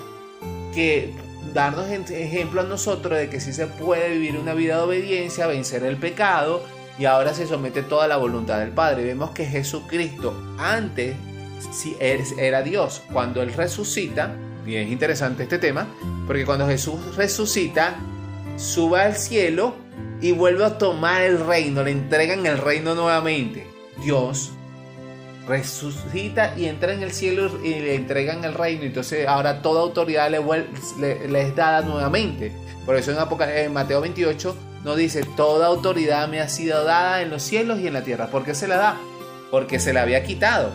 S3: que darnos ejemplo a nosotros de que sí se puede vivir una vida de obediencia, vencer el pecado y ahora se somete toda la voluntad del Padre. Vemos que Jesucristo antes era Dios. Cuando Él resucita, y es interesante este tema, porque cuando Jesús resucita, sube al cielo y vuelve a tomar el reino, le entregan el reino nuevamente. Dios resucita y entra en el cielo y le entregan el reino. Entonces ahora toda autoridad le, es dada nuevamente. Por eso en, en Mateo 28 nos dice, toda autoridad me ha sido dada en los cielos y en la tierra. ¿Por qué se la da? Porque se la había quitado.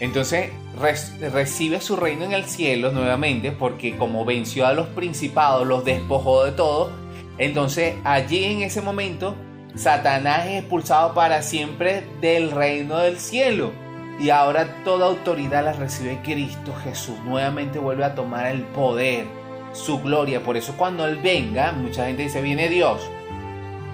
S3: Entonces recibe su reino en el cielo nuevamente porque como venció a los principados, los despojó de todo. Entonces allí en ese momento Satanás es expulsado para siempre del reino del cielo. Y ahora toda autoridad la recibe Cristo Jesús. Nuevamente vuelve a tomar el poder, su gloria. Por eso cuando Él venga, mucha gente dice, viene Dios.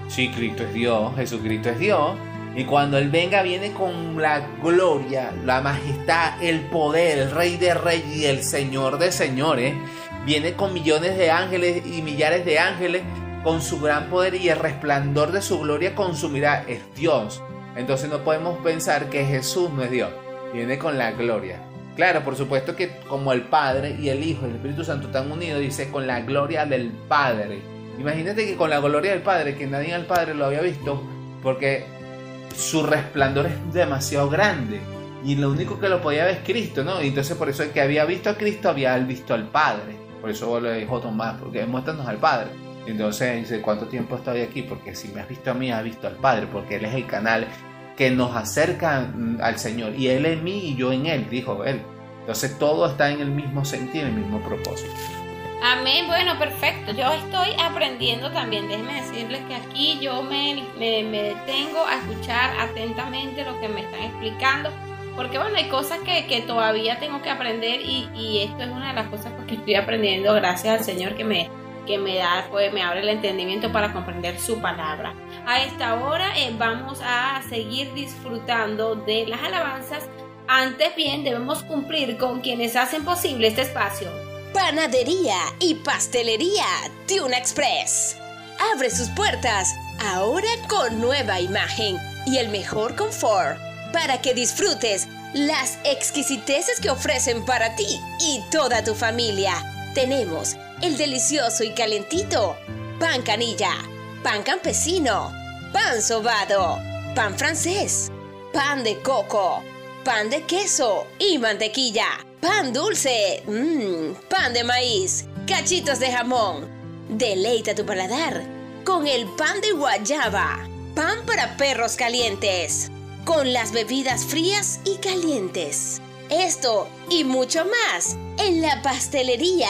S3: Sí, Cristo es Dios, Jesucristo es Dios. Y cuando Él venga, viene con la gloria, la majestad, el poder, el Rey de Reyes y el Señor de Señores. Viene con millones de ángeles y millares de ángeles, con su gran poder y el resplandor de su gloria consumirá. Es Dios. Entonces no podemos pensar que Jesús no es Dios. Viene con la gloria. Claro, por supuesto que como el Padre y el Hijo y el Espíritu Santo están unidos, dice con la gloria del Padre. Imagínate que con la gloria del Padre, que nadie al Padre lo había visto, porque su resplandor es demasiado grande. Y lo único que lo podía ver es Cristo, ¿no? Y entonces por eso el que había visto a Cristo había visto al Padre. Por eso le dijo Tomás, porque muéstranos al Padre. Entonces dice, ¿cuánto tiempo estoy aquí? Porque si me has visto a mí, has visto al Padre, porque Él es el canal que nos acerca mm, al Señor. Y Él en mí y yo en Él, dijo Él. Entonces todo está en el mismo sentido, en el mismo propósito.
S2: Amén, bueno, perfecto. Yo estoy aprendiendo también. Déjenme decirles que aquí yo me, me, detengo a escuchar atentamente lo que me están explicando. Porque bueno, hay cosas que, que todavía tengo que aprender y, y, esto es una de las cosas que estoy aprendiendo gracias al Señor que me, que me da, pues me abre el entendimiento para comprender su palabra. A esta hora eh, vamos a seguir disfrutando de las alabanzas. Antes bien, debemos cumplir con quienes hacen posible este espacio
S4: Panadería y pastelería Tuna Express. Abre sus puertas ahora con nueva imagen y el mejor confort para que disfrutes las exquisiteces que ofrecen para ti y toda tu familia. Tenemos el delicioso y calentito pan canilla, pan campesino, pan sobado, pan francés, pan de coco, pan de queso y mantequilla pan dulce, mmm, pan de maíz, cachitos de jamón. Deleita tu paladar con el pan de guayaba, pan para perros calientes, con las bebidas frías y calientes. Esto y mucho más en la pastelería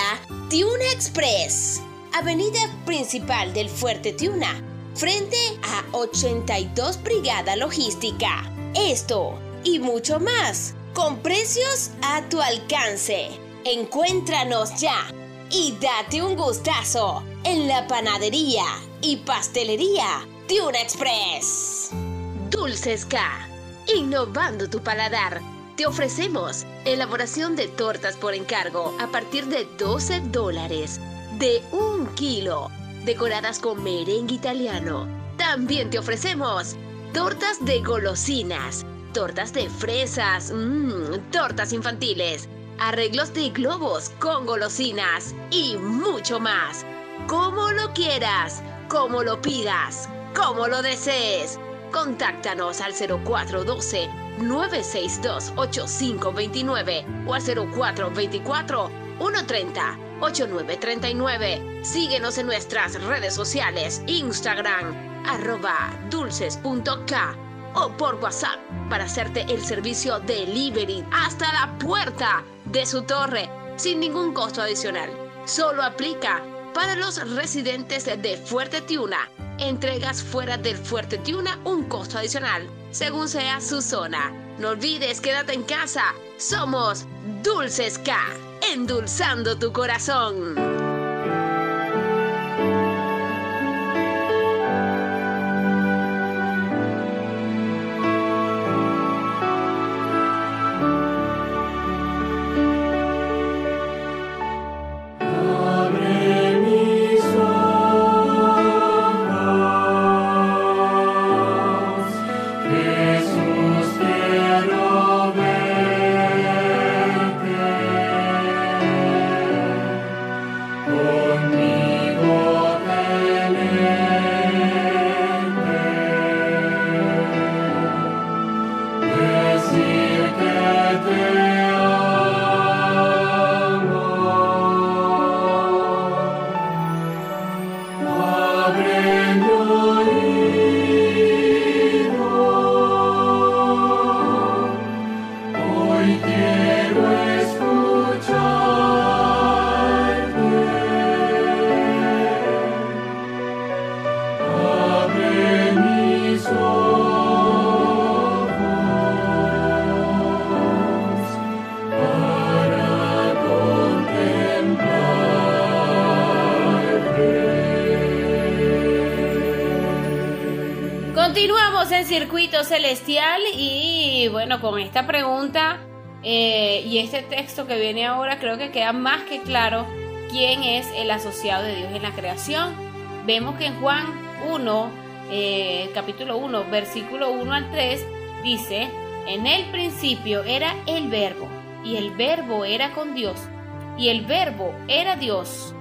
S4: Tiuna Express, avenida principal del Fuerte Tiuna, frente a 82 Brigada Logística. Esto y mucho más con precios a tu alcance. Encuéntranos ya y date un gustazo en la panadería y pastelería Tuna Express. Dulces K, innovando tu paladar. Te ofrecemos elaboración de tortas por encargo a partir de 12 dólares, de un kilo, decoradas con merengue italiano. También te ofrecemos tortas de golosinas tortas de fresas, mmm, tortas infantiles, arreglos de globos con golosinas y mucho más. Como lo quieras, como lo pidas, como lo desees. Contáctanos al 0412 962 8529 o al 0424 130 8939. Síguenos en nuestras redes sociales, Instagram, arroba dulces.k o por WhatsApp para hacerte el servicio delivery hasta la puerta de su torre sin ningún costo adicional. Solo aplica para los residentes de Fuerte Tiuna. Entregas fuera del Fuerte Tiuna un costo adicional, según sea su zona. No olvides, quédate en casa. Somos Dulces K, endulzando tu corazón.
S2: Celestial y bueno, con esta pregunta eh, y este texto que viene ahora creo que queda más que claro quién es el asociado de Dios en la creación. Vemos que en Juan 1, eh, capítulo 1, versículo 1 al 3, dice, en el principio era el verbo y el verbo era con Dios y el verbo era Dios.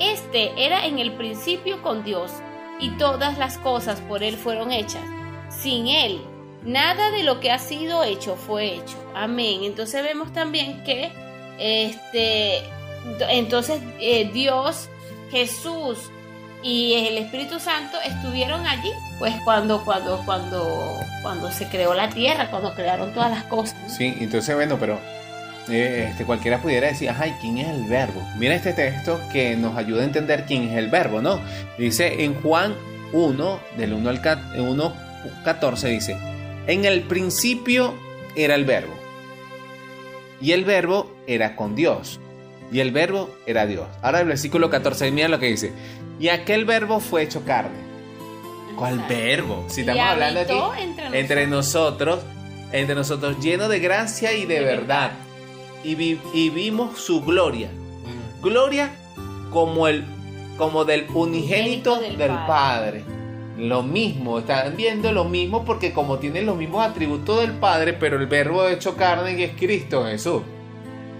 S2: Este era en el principio con Dios y todas las cosas por él fueron hechas sin Él, nada de lo que ha sido hecho fue hecho. Amén. Entonces vemos también que este, entonces eh, Dios, Jesús y el Espíritu Santo estuvieron allí, pues cuando, cuando, cuando, cuando se creó la tierra, cuando crearon todas las cosas.
S3: Sí, entonces bueno, pero eh, este, cualquiera pudiera decir, ay, ¿quién es el verbo? Mira este texto que nos ayuda a entender quién es el verbo, ¿no? Dice en Juan 1, del 1 al 1, 14, dice, en el principio era el verbo, y el verbo era con Dios, y el verbo era Dios. Ahora el versículo 14, mira lo que dice, y aquel verbo fue hecho carne. ¿Cuál verbo? Si estamos hablando aquí entre nosotros. entre nosotros, lleno de gracia y de, verdad. Y, vimos su gloria. Gloria como, el, como del unigénito del, padre. Lo mismo, están viendo lo mismo porque como tienen los mismos atributos del Padre, pero el verbo hecho carne es Cristo Jesús.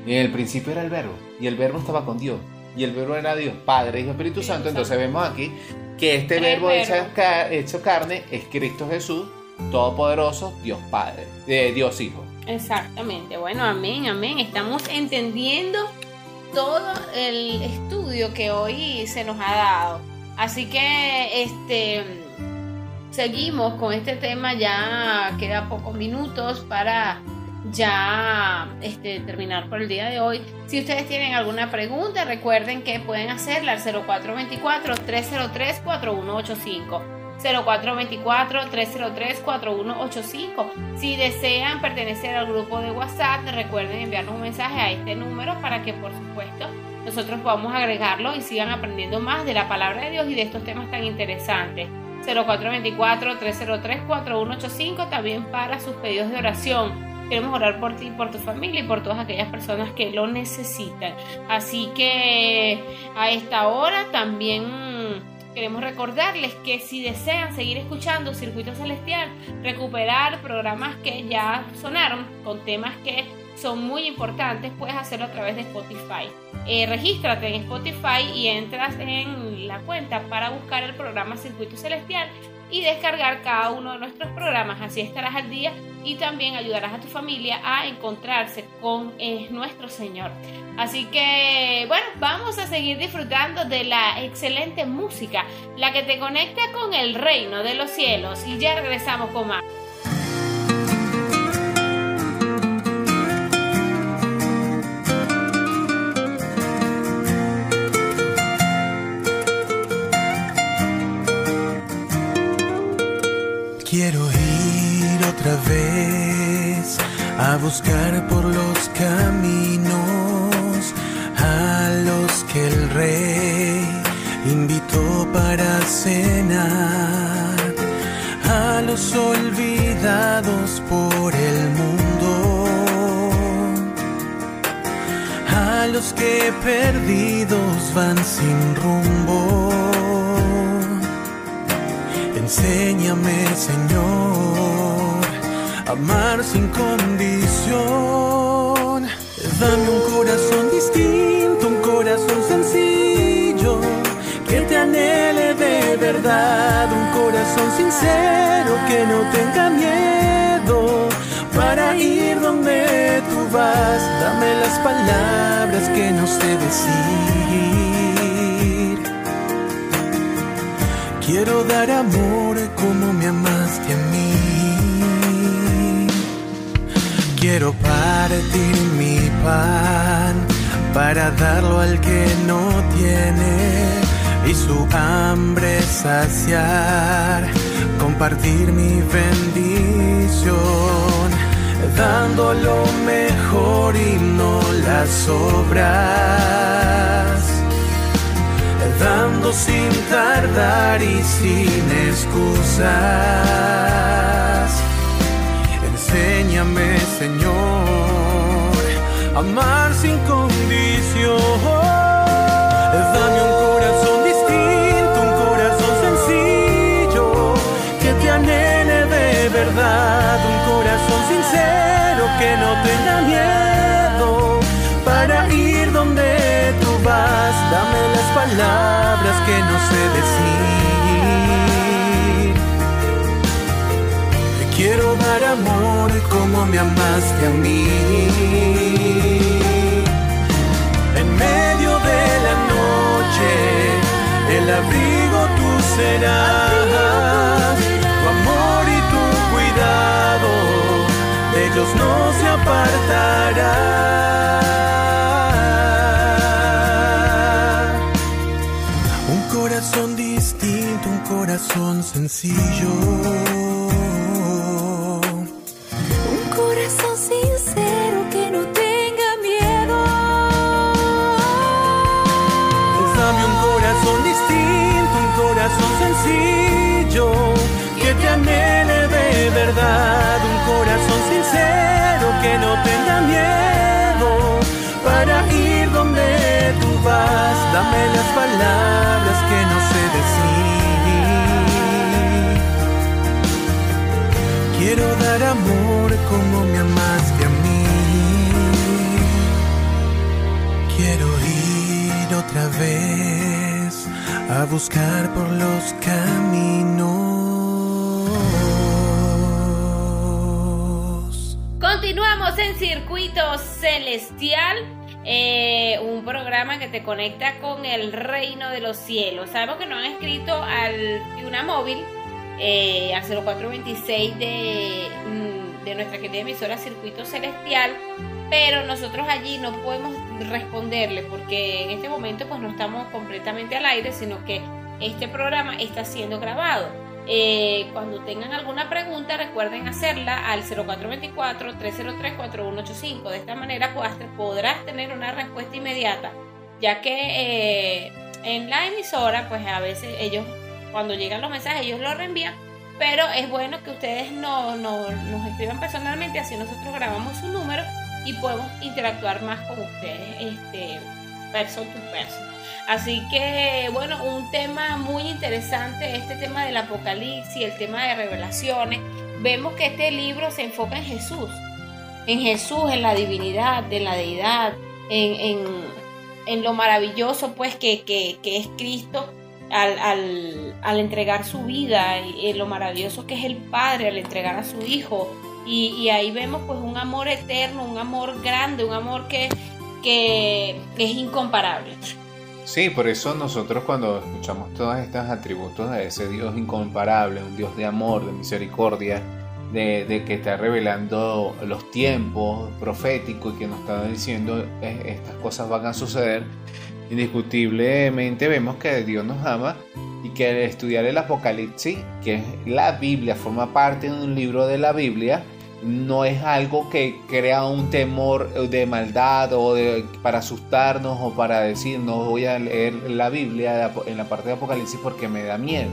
S3: Y en el principio era el verbo, y el verbo estaba con Dios, y el verbo era Dios, Padre, y Espíritu Santo. Entonces vemos aquí que este verbo hecho, carne es Cristo Jesús, Todopoderoso, Dios Padre, de Dios Hijo.
S2: Exactamente, bueno, amén, amén. Estamos entendiendo todo el estudio que hoy se nos ha dado. Así que este seguimos con este tema, ya queda pocos minutos para ya este, terminar por el día de hoy. Si ustedes tienen alguna pregunta, recuerden que pueden hacerla al 0424-303-4185. 0424-303-4185. Si desean pertenecer al grupo de WhatsApp, recuerden enviarnos un mensaje a este número para que por supuesto nosotros podamos agregarlo y sigan aprendiendo más de la palabra de Dios y de estos temas tan interesantes. 0424-303-4185 también para sus pedidos de oración Queremos orar por ti, por tu familia y por todas aquellas personas que lo necesitan. Así que a esta hora también queremos recordarles que si desean seguir escuchando Circuito Celestial, recuperar programas que ya sonaron con temas que son muy importantes, puedes hacerlo a través de Spotify. Eh, regístrate en Spotify y entras en la cuenta para buscar el programa Circuito Celestial y descargar cada uno de nuestros programas. Así estarás al día y también ayudarás a tu familia a encontrarse con eh, nuestro Señor. Así que, bueno, vamos a seguir disfrutando de la excelente música, la que te conecta con el reino de los cielos. Y ya regresamos con más.
S1: Vez a buscar por los caminos a los que el rey invitó para cenar, a los olvidados por el mundo, a los que perdidos van sin rumbo. Enséñame, Señor amar sin condición. Dame un corazón distinto, un corazón sencillo, que te anhele de verdad, un corazón sincero que no tenga miedo para ir donde tú vas. Dame las palabras que no sé decir. Quiero dar amor Quiero partir mi pan para darlo al que no tiene y su hambre saciar. Compartir mi bendición, dando lo mejor y no las obras. Dando sin tardar y sin excusas Enséñame, Señor, amar sin condición. Dame un corazón distinto, un corazón sencillo, que te anhele de verdad, un corazón sincero que no tenga miedo para ir donde tú vas. Dame las palabras que no sé decir Quiero dar amor amor como me amaste a mí. En medio de la noche, el abrigo tú serás, tu amor y tu cuidado, de ellos no se apartará. Un corazón distinto, un corazón sencillo un corazón sincero que no tenga miedo para ir donde tú vas. Dame las palabras que no sé decir. Quiero dar amor como me amaste a mí. Quiero ir otra vez a buscar por los caminos.
S2: En Circuito Celestial, eh, un programa que te conecta con el reino de los cielos. Sabemos que nos han escrito al una móvil, eh, al 0426 de, mm, de nuestra querida emisora Circuito Celestial, pero nosotros allí no podemos responderle porque en este momento pues no estamos completamente al aire, sino que este programa está siendo grabado. Eh, cuando tengan alguna pregunta, recuerden hacerla al 0424-303-4185. De esta manera podrás, tener una respuesta inmediata, ya que eh, en la emisora, pues a veces ellos, cuando llegan los mensajes, ellos los reenvían, pero es bueno que ustedes no, no- nos escriban personalmente, así nosotros grabamos su número y podemos interactuar más con ustedes, este, person to person. Así que, bueno, un tema muy interesante, este tema del apocalipsis, el tema de revelaciones. Vemos que este libro se enfoca en Jesús, en Jesús, en la divinidad, de la deidad, en, en- en lo maravilloso pues que, que- que es Cristo al, al- al entregar su vida, y en lo maravilloso que es el Padre al entregar a su Hijo. Y, y ahí vemos pues un amor eterno, un amor grande, un amor que, que es incomparable.
S3: Sí, por eso nosotros cuando escuchamos todos estos atributos de ese Dios incomparable, un Dios de amor, de misericordia, de, que está revelando los tiempos proféticos y que nos está diciendo eh, estas cosas van a suceder, indiscutiblemente vemos que Dios nos ama y que al estudiar el Apocalipsis, que es la Biblia, forma parte de un libro de la Biblia, no es algo que crea un temor de maldad o de, para asustarnos o para decir no voy a leer la Biblia en la parte de Apocalipsis porque me da miedo,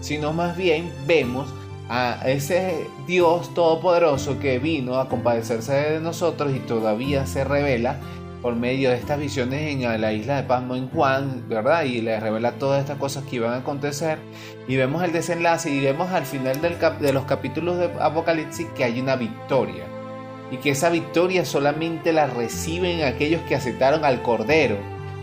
S3: sino más bien vemos a ese Dios todopoderoso que vino a compadecerse de nosotros y todavía se revela por medio de estas visiones en la isla de Pasmo en Juan, ¿verdad? Y le revela todas estas cosas que iban a acontecer y vemos el desenlace y vemos al final de los capítulos de Apocalipsis que hay una victoria y que esa victoria solamente la reciben aquellos que aceptaron al Cordero,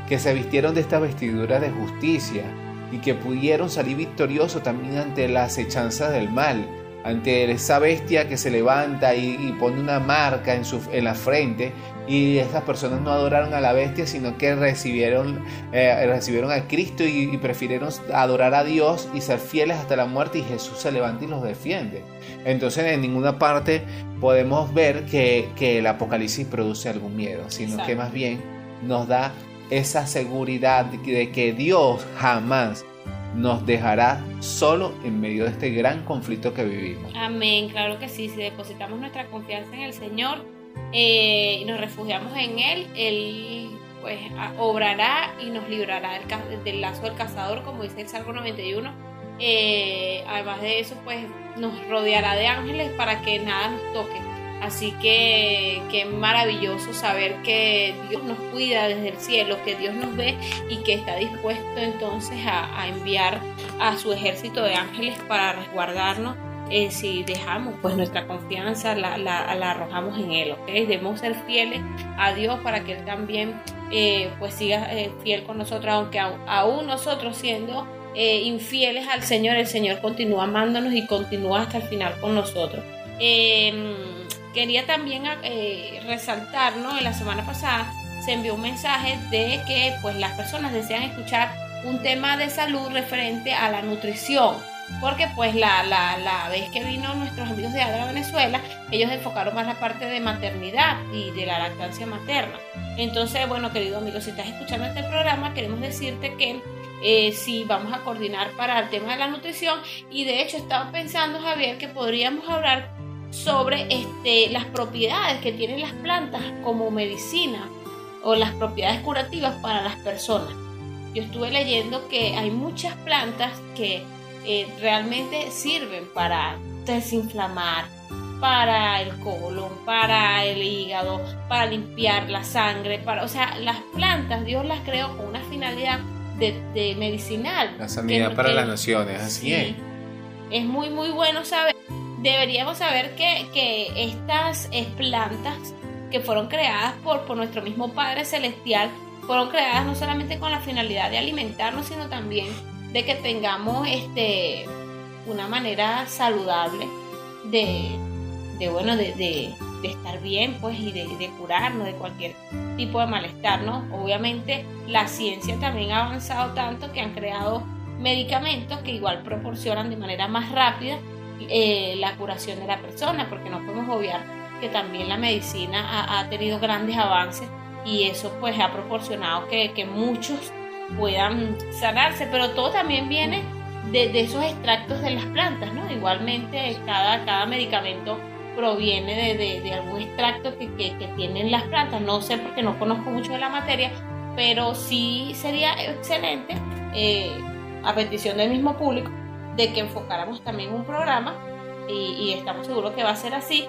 S3: que se vistieron de esta vestidura de justicia y que pudieron salir victoriosos también ante la acechanza del mal, ante esa bestia que se levanta y, y pone una marca en, su, en la frente y estas personas no adoraron a la bestia sino que recibieron, eh, recibieron a Cristo y, y prefirieron adorar a Dios y ser fieles hasta la muerte y Jesús se levanta y los defiende. Entonces en ninguna parte podemos ver que, que el Apocalipsis produce algún miedo, sino
S2: Exacto.
S3: que más bien nos da esa seguridad de que, de que Dios jamás nos dejará solo en medio de este gran conflicto que vivimos.
S2: Amén, claro que sí, si depositamos nuestra confianza en el Señor eh, nos refugiamos en Él, Él pues obrará y nos librará del, lazo del cazador, como dice el Salmo 91. Eh, además de eso, pues nos rodeará de ángeles para que nada nos toque. Así que qué maravilloso saber que Dios nos cuida desde el cielo, que Dios nos ve y que está dispuesto entonces a enviar a su ejército de ángeles para resguardarnos eh, si dejamos pues nuestra confianza, la, la- la arrojamos en Él, ¿ok? Debemos ser fieles a Dios para que Él también eh, pues siga eh, fiel con nosotros, aunque au- aún nosotros siendo eh, infieles al Señor, el Señor continúa amándonos y continúa hasta el final con nosotros. Eh, quería también eh, resaltar, ¿no? En la semana pasada se envió un mensaje de que pues las personas desean escuchar un tema de salud referente a la nutrición porque pues la, la, la vez que vino nuestros amigos de Adra Venezuela, ellos enfocaron más la parte de maternidad y de la lactancia materna. Entonces, bueno, querido amigo, si estás escuchando este programa, queremos decirte que eh, si vamos a coordinar para el tema de la nutrición. Y de hecho estaba pensando, Javier, que podríamos hablar sobre este, las propiedades que tienen las plantas como medicina o las propiedades curativas para las personas. Yo estuve leyendo que hay muchas plantas que eh, realmente sirven para desinflamar, para el colon, para el hígado, para limpiar la sangre, para, o sea, las plantas Dios las creó con una finalidad de, medicinal.
S3: La sanidad para las naciones, así es.
S2: Es muy, muy bueno saber. Deberíamos saber que, que estas plantas que fueron creadas por, por nuestro mismo Padre Celestial fueron creadas no solamente con la finalidad de alimentarnos, sino también de que tengamos este, una manera saludable de, de bueno, de, de, estar bien, pues, y de, curarnos de cualquier tipo de malestar, ¿no? Obviamente la ciencia también ha avanzado tanto que han creado medicamentos que igual proporcionan de manera más rápida eh, la curación de la persona, porque no podemos obviar que también la medicina ha, ha tenido grandes avances y eso pues ha proporcionado que, que muchos puedan sanarse, pero todo también viene de, de, esos extractos de las plantas, ¿no? Igualmente cada, cada medicamento proviene de, de, algún extracto que, que, tienen las plantas, no sé porque no conozco mucho de la materia, pero sí sería excelente, eh, a petición del mismo público, de que enfocáramos también un programa, y, y estamos seguros que va a ser así,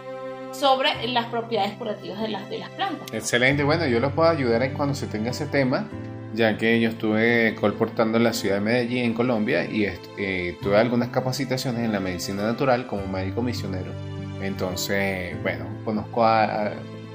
S2: sobre las propiedades curativas de las, de las plantas.
S3: Excelente, bueno, yo los puedo ayudar en cuando se tenga ese tema, ya que yo estuve colportando en la ciudad de Medellín, en Colombia, y eh, tuve algunas capacitaciones en la medicina natural como médico misionero. Entonces, bueno, conozco a, a,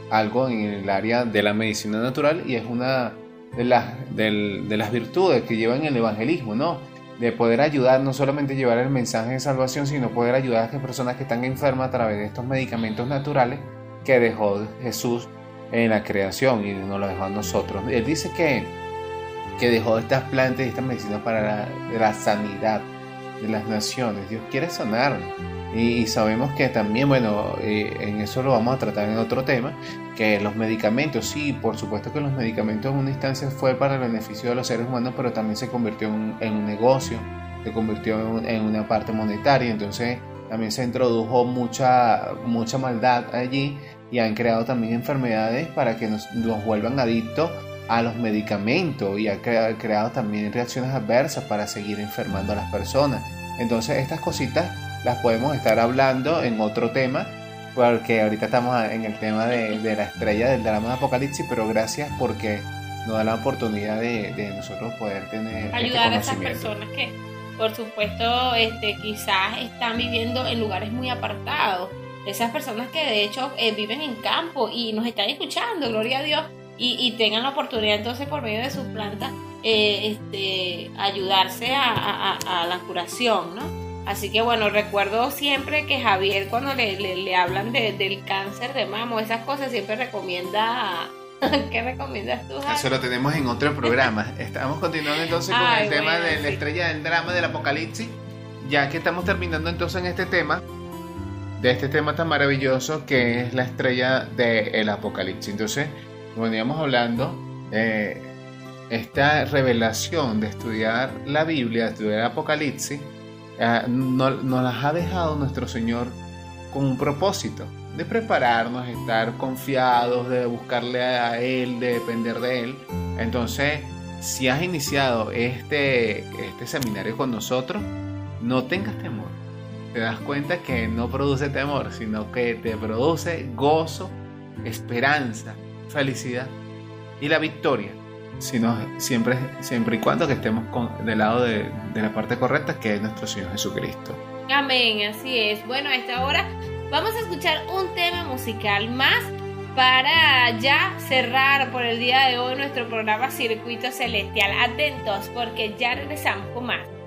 S3: algo en el área de la medicina natural y es una de las, de, las virtudes que llevan el evangelismo, ¿no? de poder ayudar, no solamente llevar el mensaje de salvación, sino poder ayudar a estas personas que están enfermas a través de estos medicamentos naturales que dejó Jesús en la creación y nos lo dejó a nosotros. Él dice que, que dejó estas plantas y estas medicinas para la, sanidad de las naciones. Dios quiere sanar. Y, sabemos que también, bueno, eh, en eso lo vamos a tratar en otro tema, que los medicamentos, sí, por supuesto que los medicamentos en una instancia fue para el beneficio de los seres humanos, pero también se convirtió en, un negocio, se convirtió en, en, una parte monetaria, entonces también se introdujo mucha, mucha maldad allí y han creado también enfermedades para que nos, nos vuelvan adictos a los medicamentos y ha creado, también reacciones adversas para seguir enfermando a las personas. Entonces estas cositas las podemos estar hablando en otro tema, porque ahorita estamos en el tema de, de la estrella del drama de Apocalipsis, pero gracias porque nos da la oportunidad de, de nosotros poder tener
S2: ayudar este a esas personas que por supuesto este quizás están viviendo en lugares muy apartados. Esas personas que de hecho eh, viven en campo y nos están escuchando gloria a Dios y, y tengan la oportunidad entonces por medio de sus plantas eh, este, ayudarse a, a, a la curación no Así que bueno, recuerdo siempre que Javier cuando le, le, le hablan de, del cáncer de mamo, esas cosas, siempre recomienda... ¿Qué recomiendas tú, Javier?
S3: Eso lo tenemos en otro programa. Estamos continuando entonces con
S2: Ay,
S3: el tema de la estrella del drama del apocalipsis. Ya que estamos terminando entonces en este tema, de este tema tan maravilloso que es la estrella del apocalipsis. Entonces, como veníamos hablando, eh, esta revelación de estudiar la Biblia, de estudiar el apocalipsis, eh, nos no las ha dejado nuestro Señor con un propósito de prepararnos, de estar confiados, de buscarle a Él, de depender de Él. Entonces, si has iniciado este, este seminario con nosotros, no tengas temor. Te das cuenta que no produce temor, sino que te produce gozo, esperanza, felicidad y la victoria. Sino siempre, siempre y cuando que estemos con, del lado de, de la parte correcta, que es nuestro Señor Jesucristo.
S2: Amén, así es. Bueno, a esta hora vamos a escuchar un tema musical más para ya cerrar por el día de hoy nuestro programa Circuito Celestial. Atentos porque ya regresamos con más.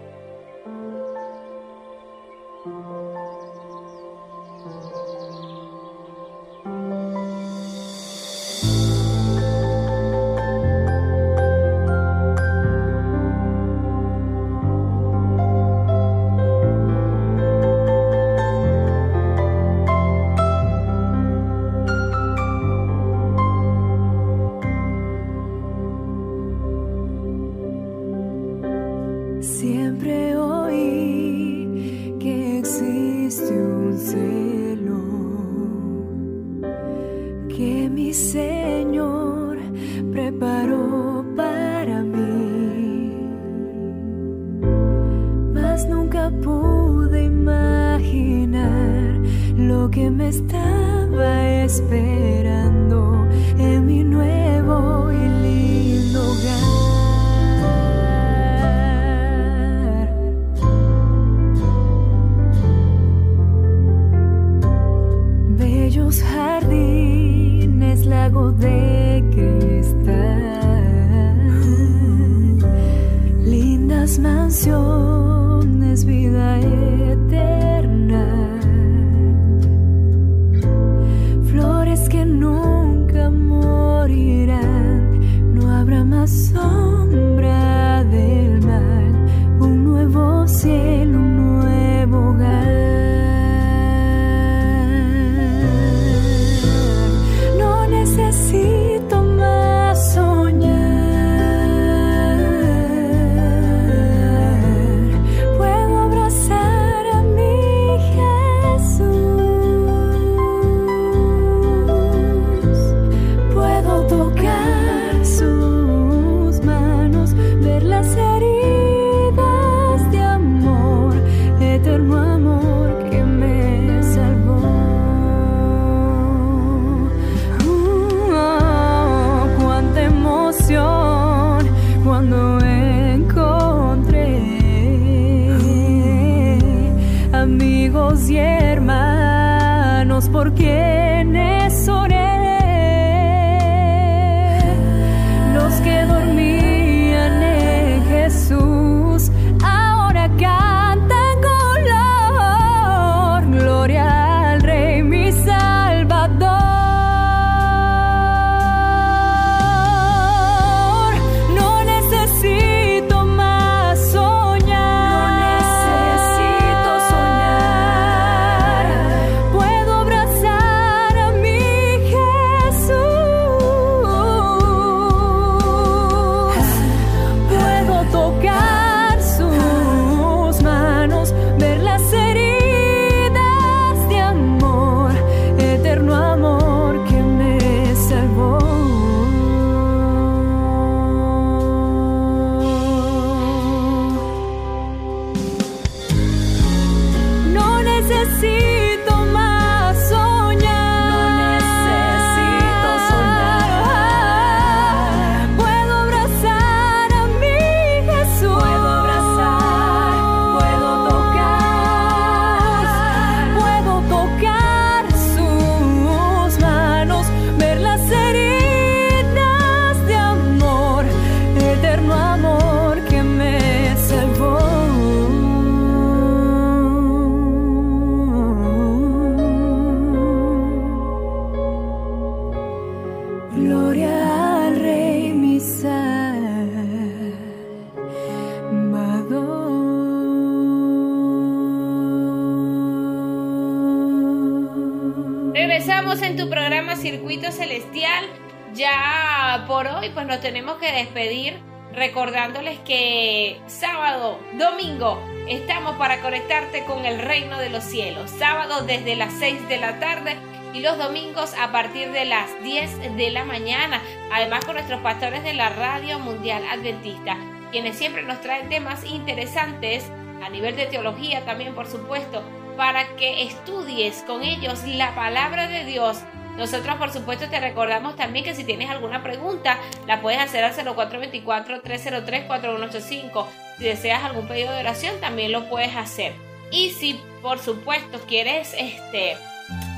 S2: Despedir recordándoles que sábado, domingo estamos para conectarte con el reino de los cielos. Sábado desde las 6 de la tarde y los domingos a partir de las 10 de la mañana. Además con nuestros pastores de la Radio Mundial Adventista, quienes siempre nos traen temas interesantes a nivel de teología también por supuesto, para que estudies con ellos la palabra de Dios. Nosotros por supuesto te recordamos también que si tienes alguna pregunta la puedes hacer al 0424-303-4185. Si deseas algún pedido de oración también lo puedes hacer. Y si por supuesto quieres este,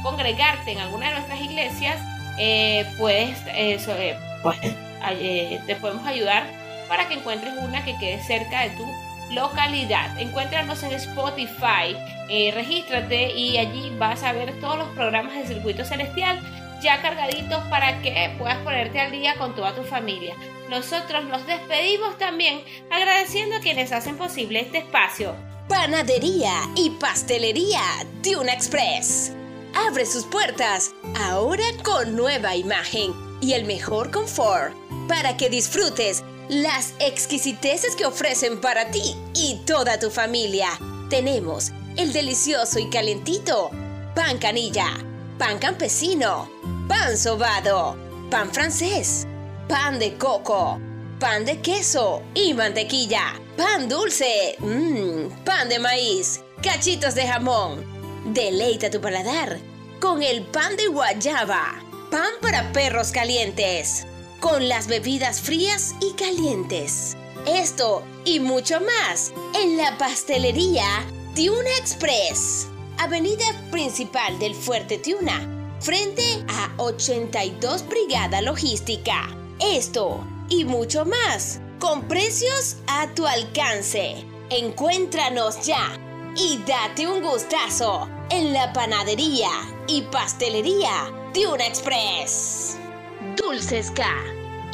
S2: congregarte en alguna de nuestras iglesias, eh, puedes, eh, pues, eh, te podemos ayudar para que encuentres una que quede cerca de tu localidad. Encuéntranos en Spotify, eh, regístrate y allí vas a ver todos los programas de Circuito Celestial ya cargaditos para que puedas ponerte al día con toda tu familia. Nosotros nos despedimos también agradeciendo a quienes hacen posible este espacio.
S4: Panadería y pastelería Tuna Express. Abre sus puertas ahora con nueva imagen y el mejor confort para que disfrutes las exquisiteces que ofrecen para ti y toda tu familia. Tenemos el delicioso y calentito pan canilla, pan campesino, pan sobado, pan francés, pan de coco, pan de queso y mantequilla, pan dulce, mmm, pan de maíz, cachitos de jamón. Deleita tu paladar con el pan de guayaba, pan para perros calientes, con las bebidas frías y calientes. Esto y mucho más en la pastelería Tiuna Express, avenida principal del Fuerte Tiuna, frente a 82 Brigada Logística. Esto y mucho más, con precios a tu alcance. Encuéntranos ya y date un gustazo en la panadería y pastelería Tiuna Express. Dulces K,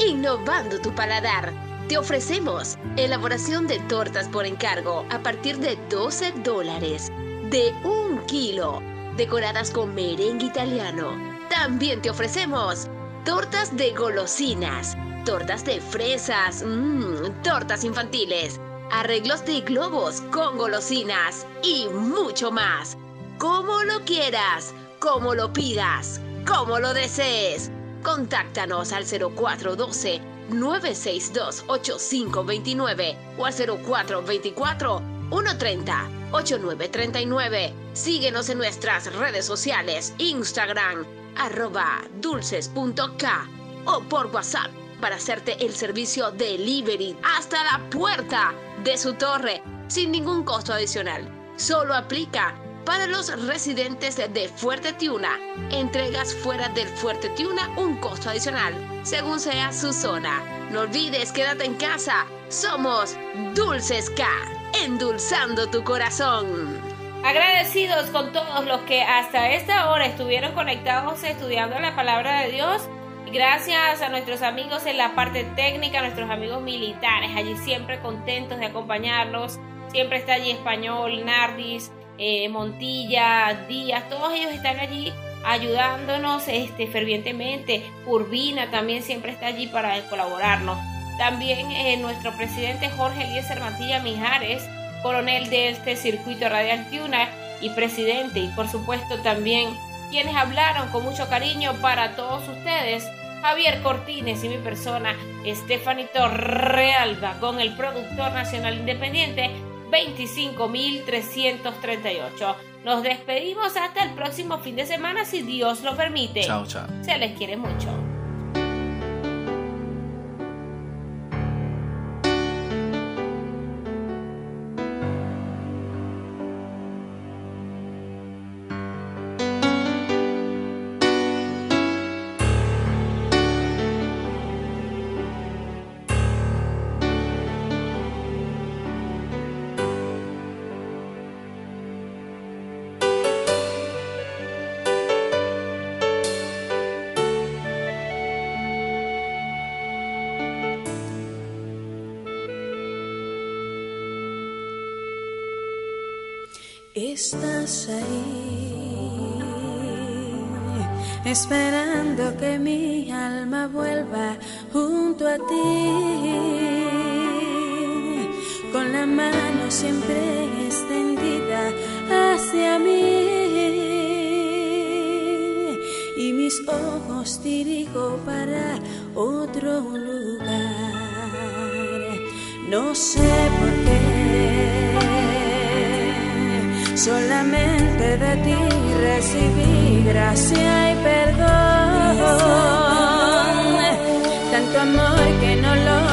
S4: innovando tu paladar. Te ofrecemos elaboración de tortas por encargo a partir de 12 dólares, de un kilo, decoradas con merengue italiano. También te ofrecemos tortas de golosinas, tortas de fresas, mmm, tortas infantiles, arreglos de globos con golosinas y mucho más. Como lo quieras, como lo pidas, como lo desees. Contáctanos al 0412 962 8529 o al 0424 130 8939. Síguenos en nuestras redes sociales, Instagram, arroba dulces.k o por WhatsApp para hacerte el servicio delivery hasta la puerta de su torre sin ningún costo adicional. Solo aplica para los residentes de Fuerte Tiuna. Entregas fuera del Fuerte Tiuna un costo adicional, según sea su zona. No olvides, quédate en casa. Somos Dulces K, endulzando tu corazón.
S2: Agradecidos con todos los que hasta esta hora estuvieron conectados estudiando la palabra de Dios. Gracias a nuestros amigos en la parte técnica, nuestros amigos militares, allí siempre contentos de acompañarlos. Siempre está allí Español, Nardis, eh, Montilla, Díaz, todos ellos están allí ayudándonos este, fervientemente. Urbina también siempre está allí para colaborarnos. También eh, nuestro presidente Jorge Eliezer Mantilla Mijares, coronel de este circuito radial Tiuna y presidente, y por supuesto también quienes hablaron con mucho cariño para todos ustedes. Javier Cortines y mi persona, Estefanito Realba, con el productor nacional independiente 25.338. Nos despedimos hasta el próximo fin de semana si Dios lo permite.
S3: Chao, chao.
S2: Se les quiere mucho.
S12: Estás ahí, esperando que mi alma vuelva junto a ti, con la mano siempre extendida hacia mí y mis ojos dirijo para otro lugar. No sé por qué. Solamente de ti recibí gracia y perdón. Tanto amor que no logro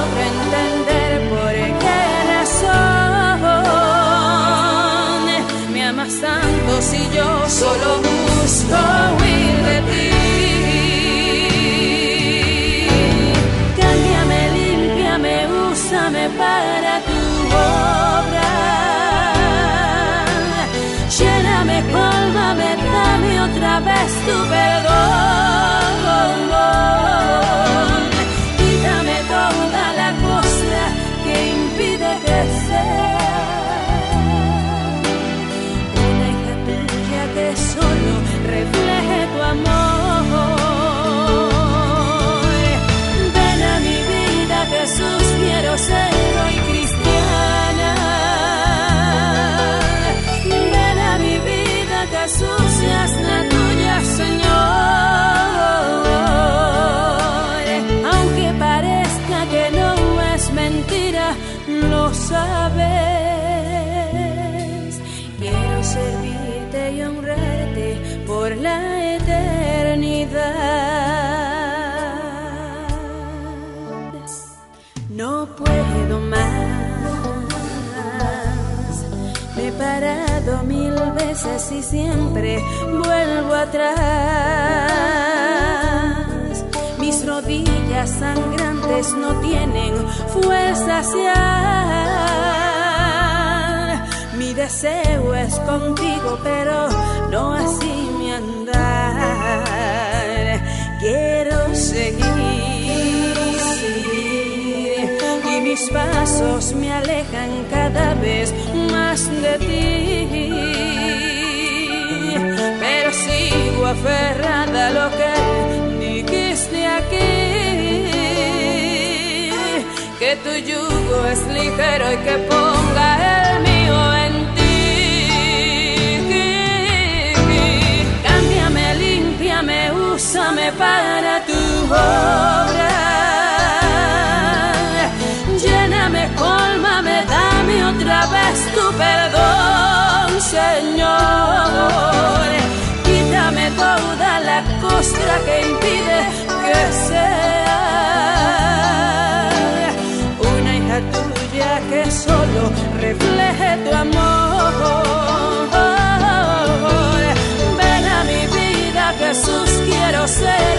S12: veces y siempre vuelvo atrás. Mis rodillas sangrantes no tienen fuerzas ya. Mi deseo es contigo, pero no así mi andar. Quiero seguir y mis pasos me alejan cada vez más de ti. Aferrada a lo que dijiste aquí. Que tu yugo es ligero y que ponga el mío en ti. Cámbiame, límpiame, úsame para tu obra. Lléname, colmame, dame otra vez tu perdón, Señor. Costra que impide que sea una hija tuya que solo refleje tu amor. Ven a mi vida, Jesús, quiero ser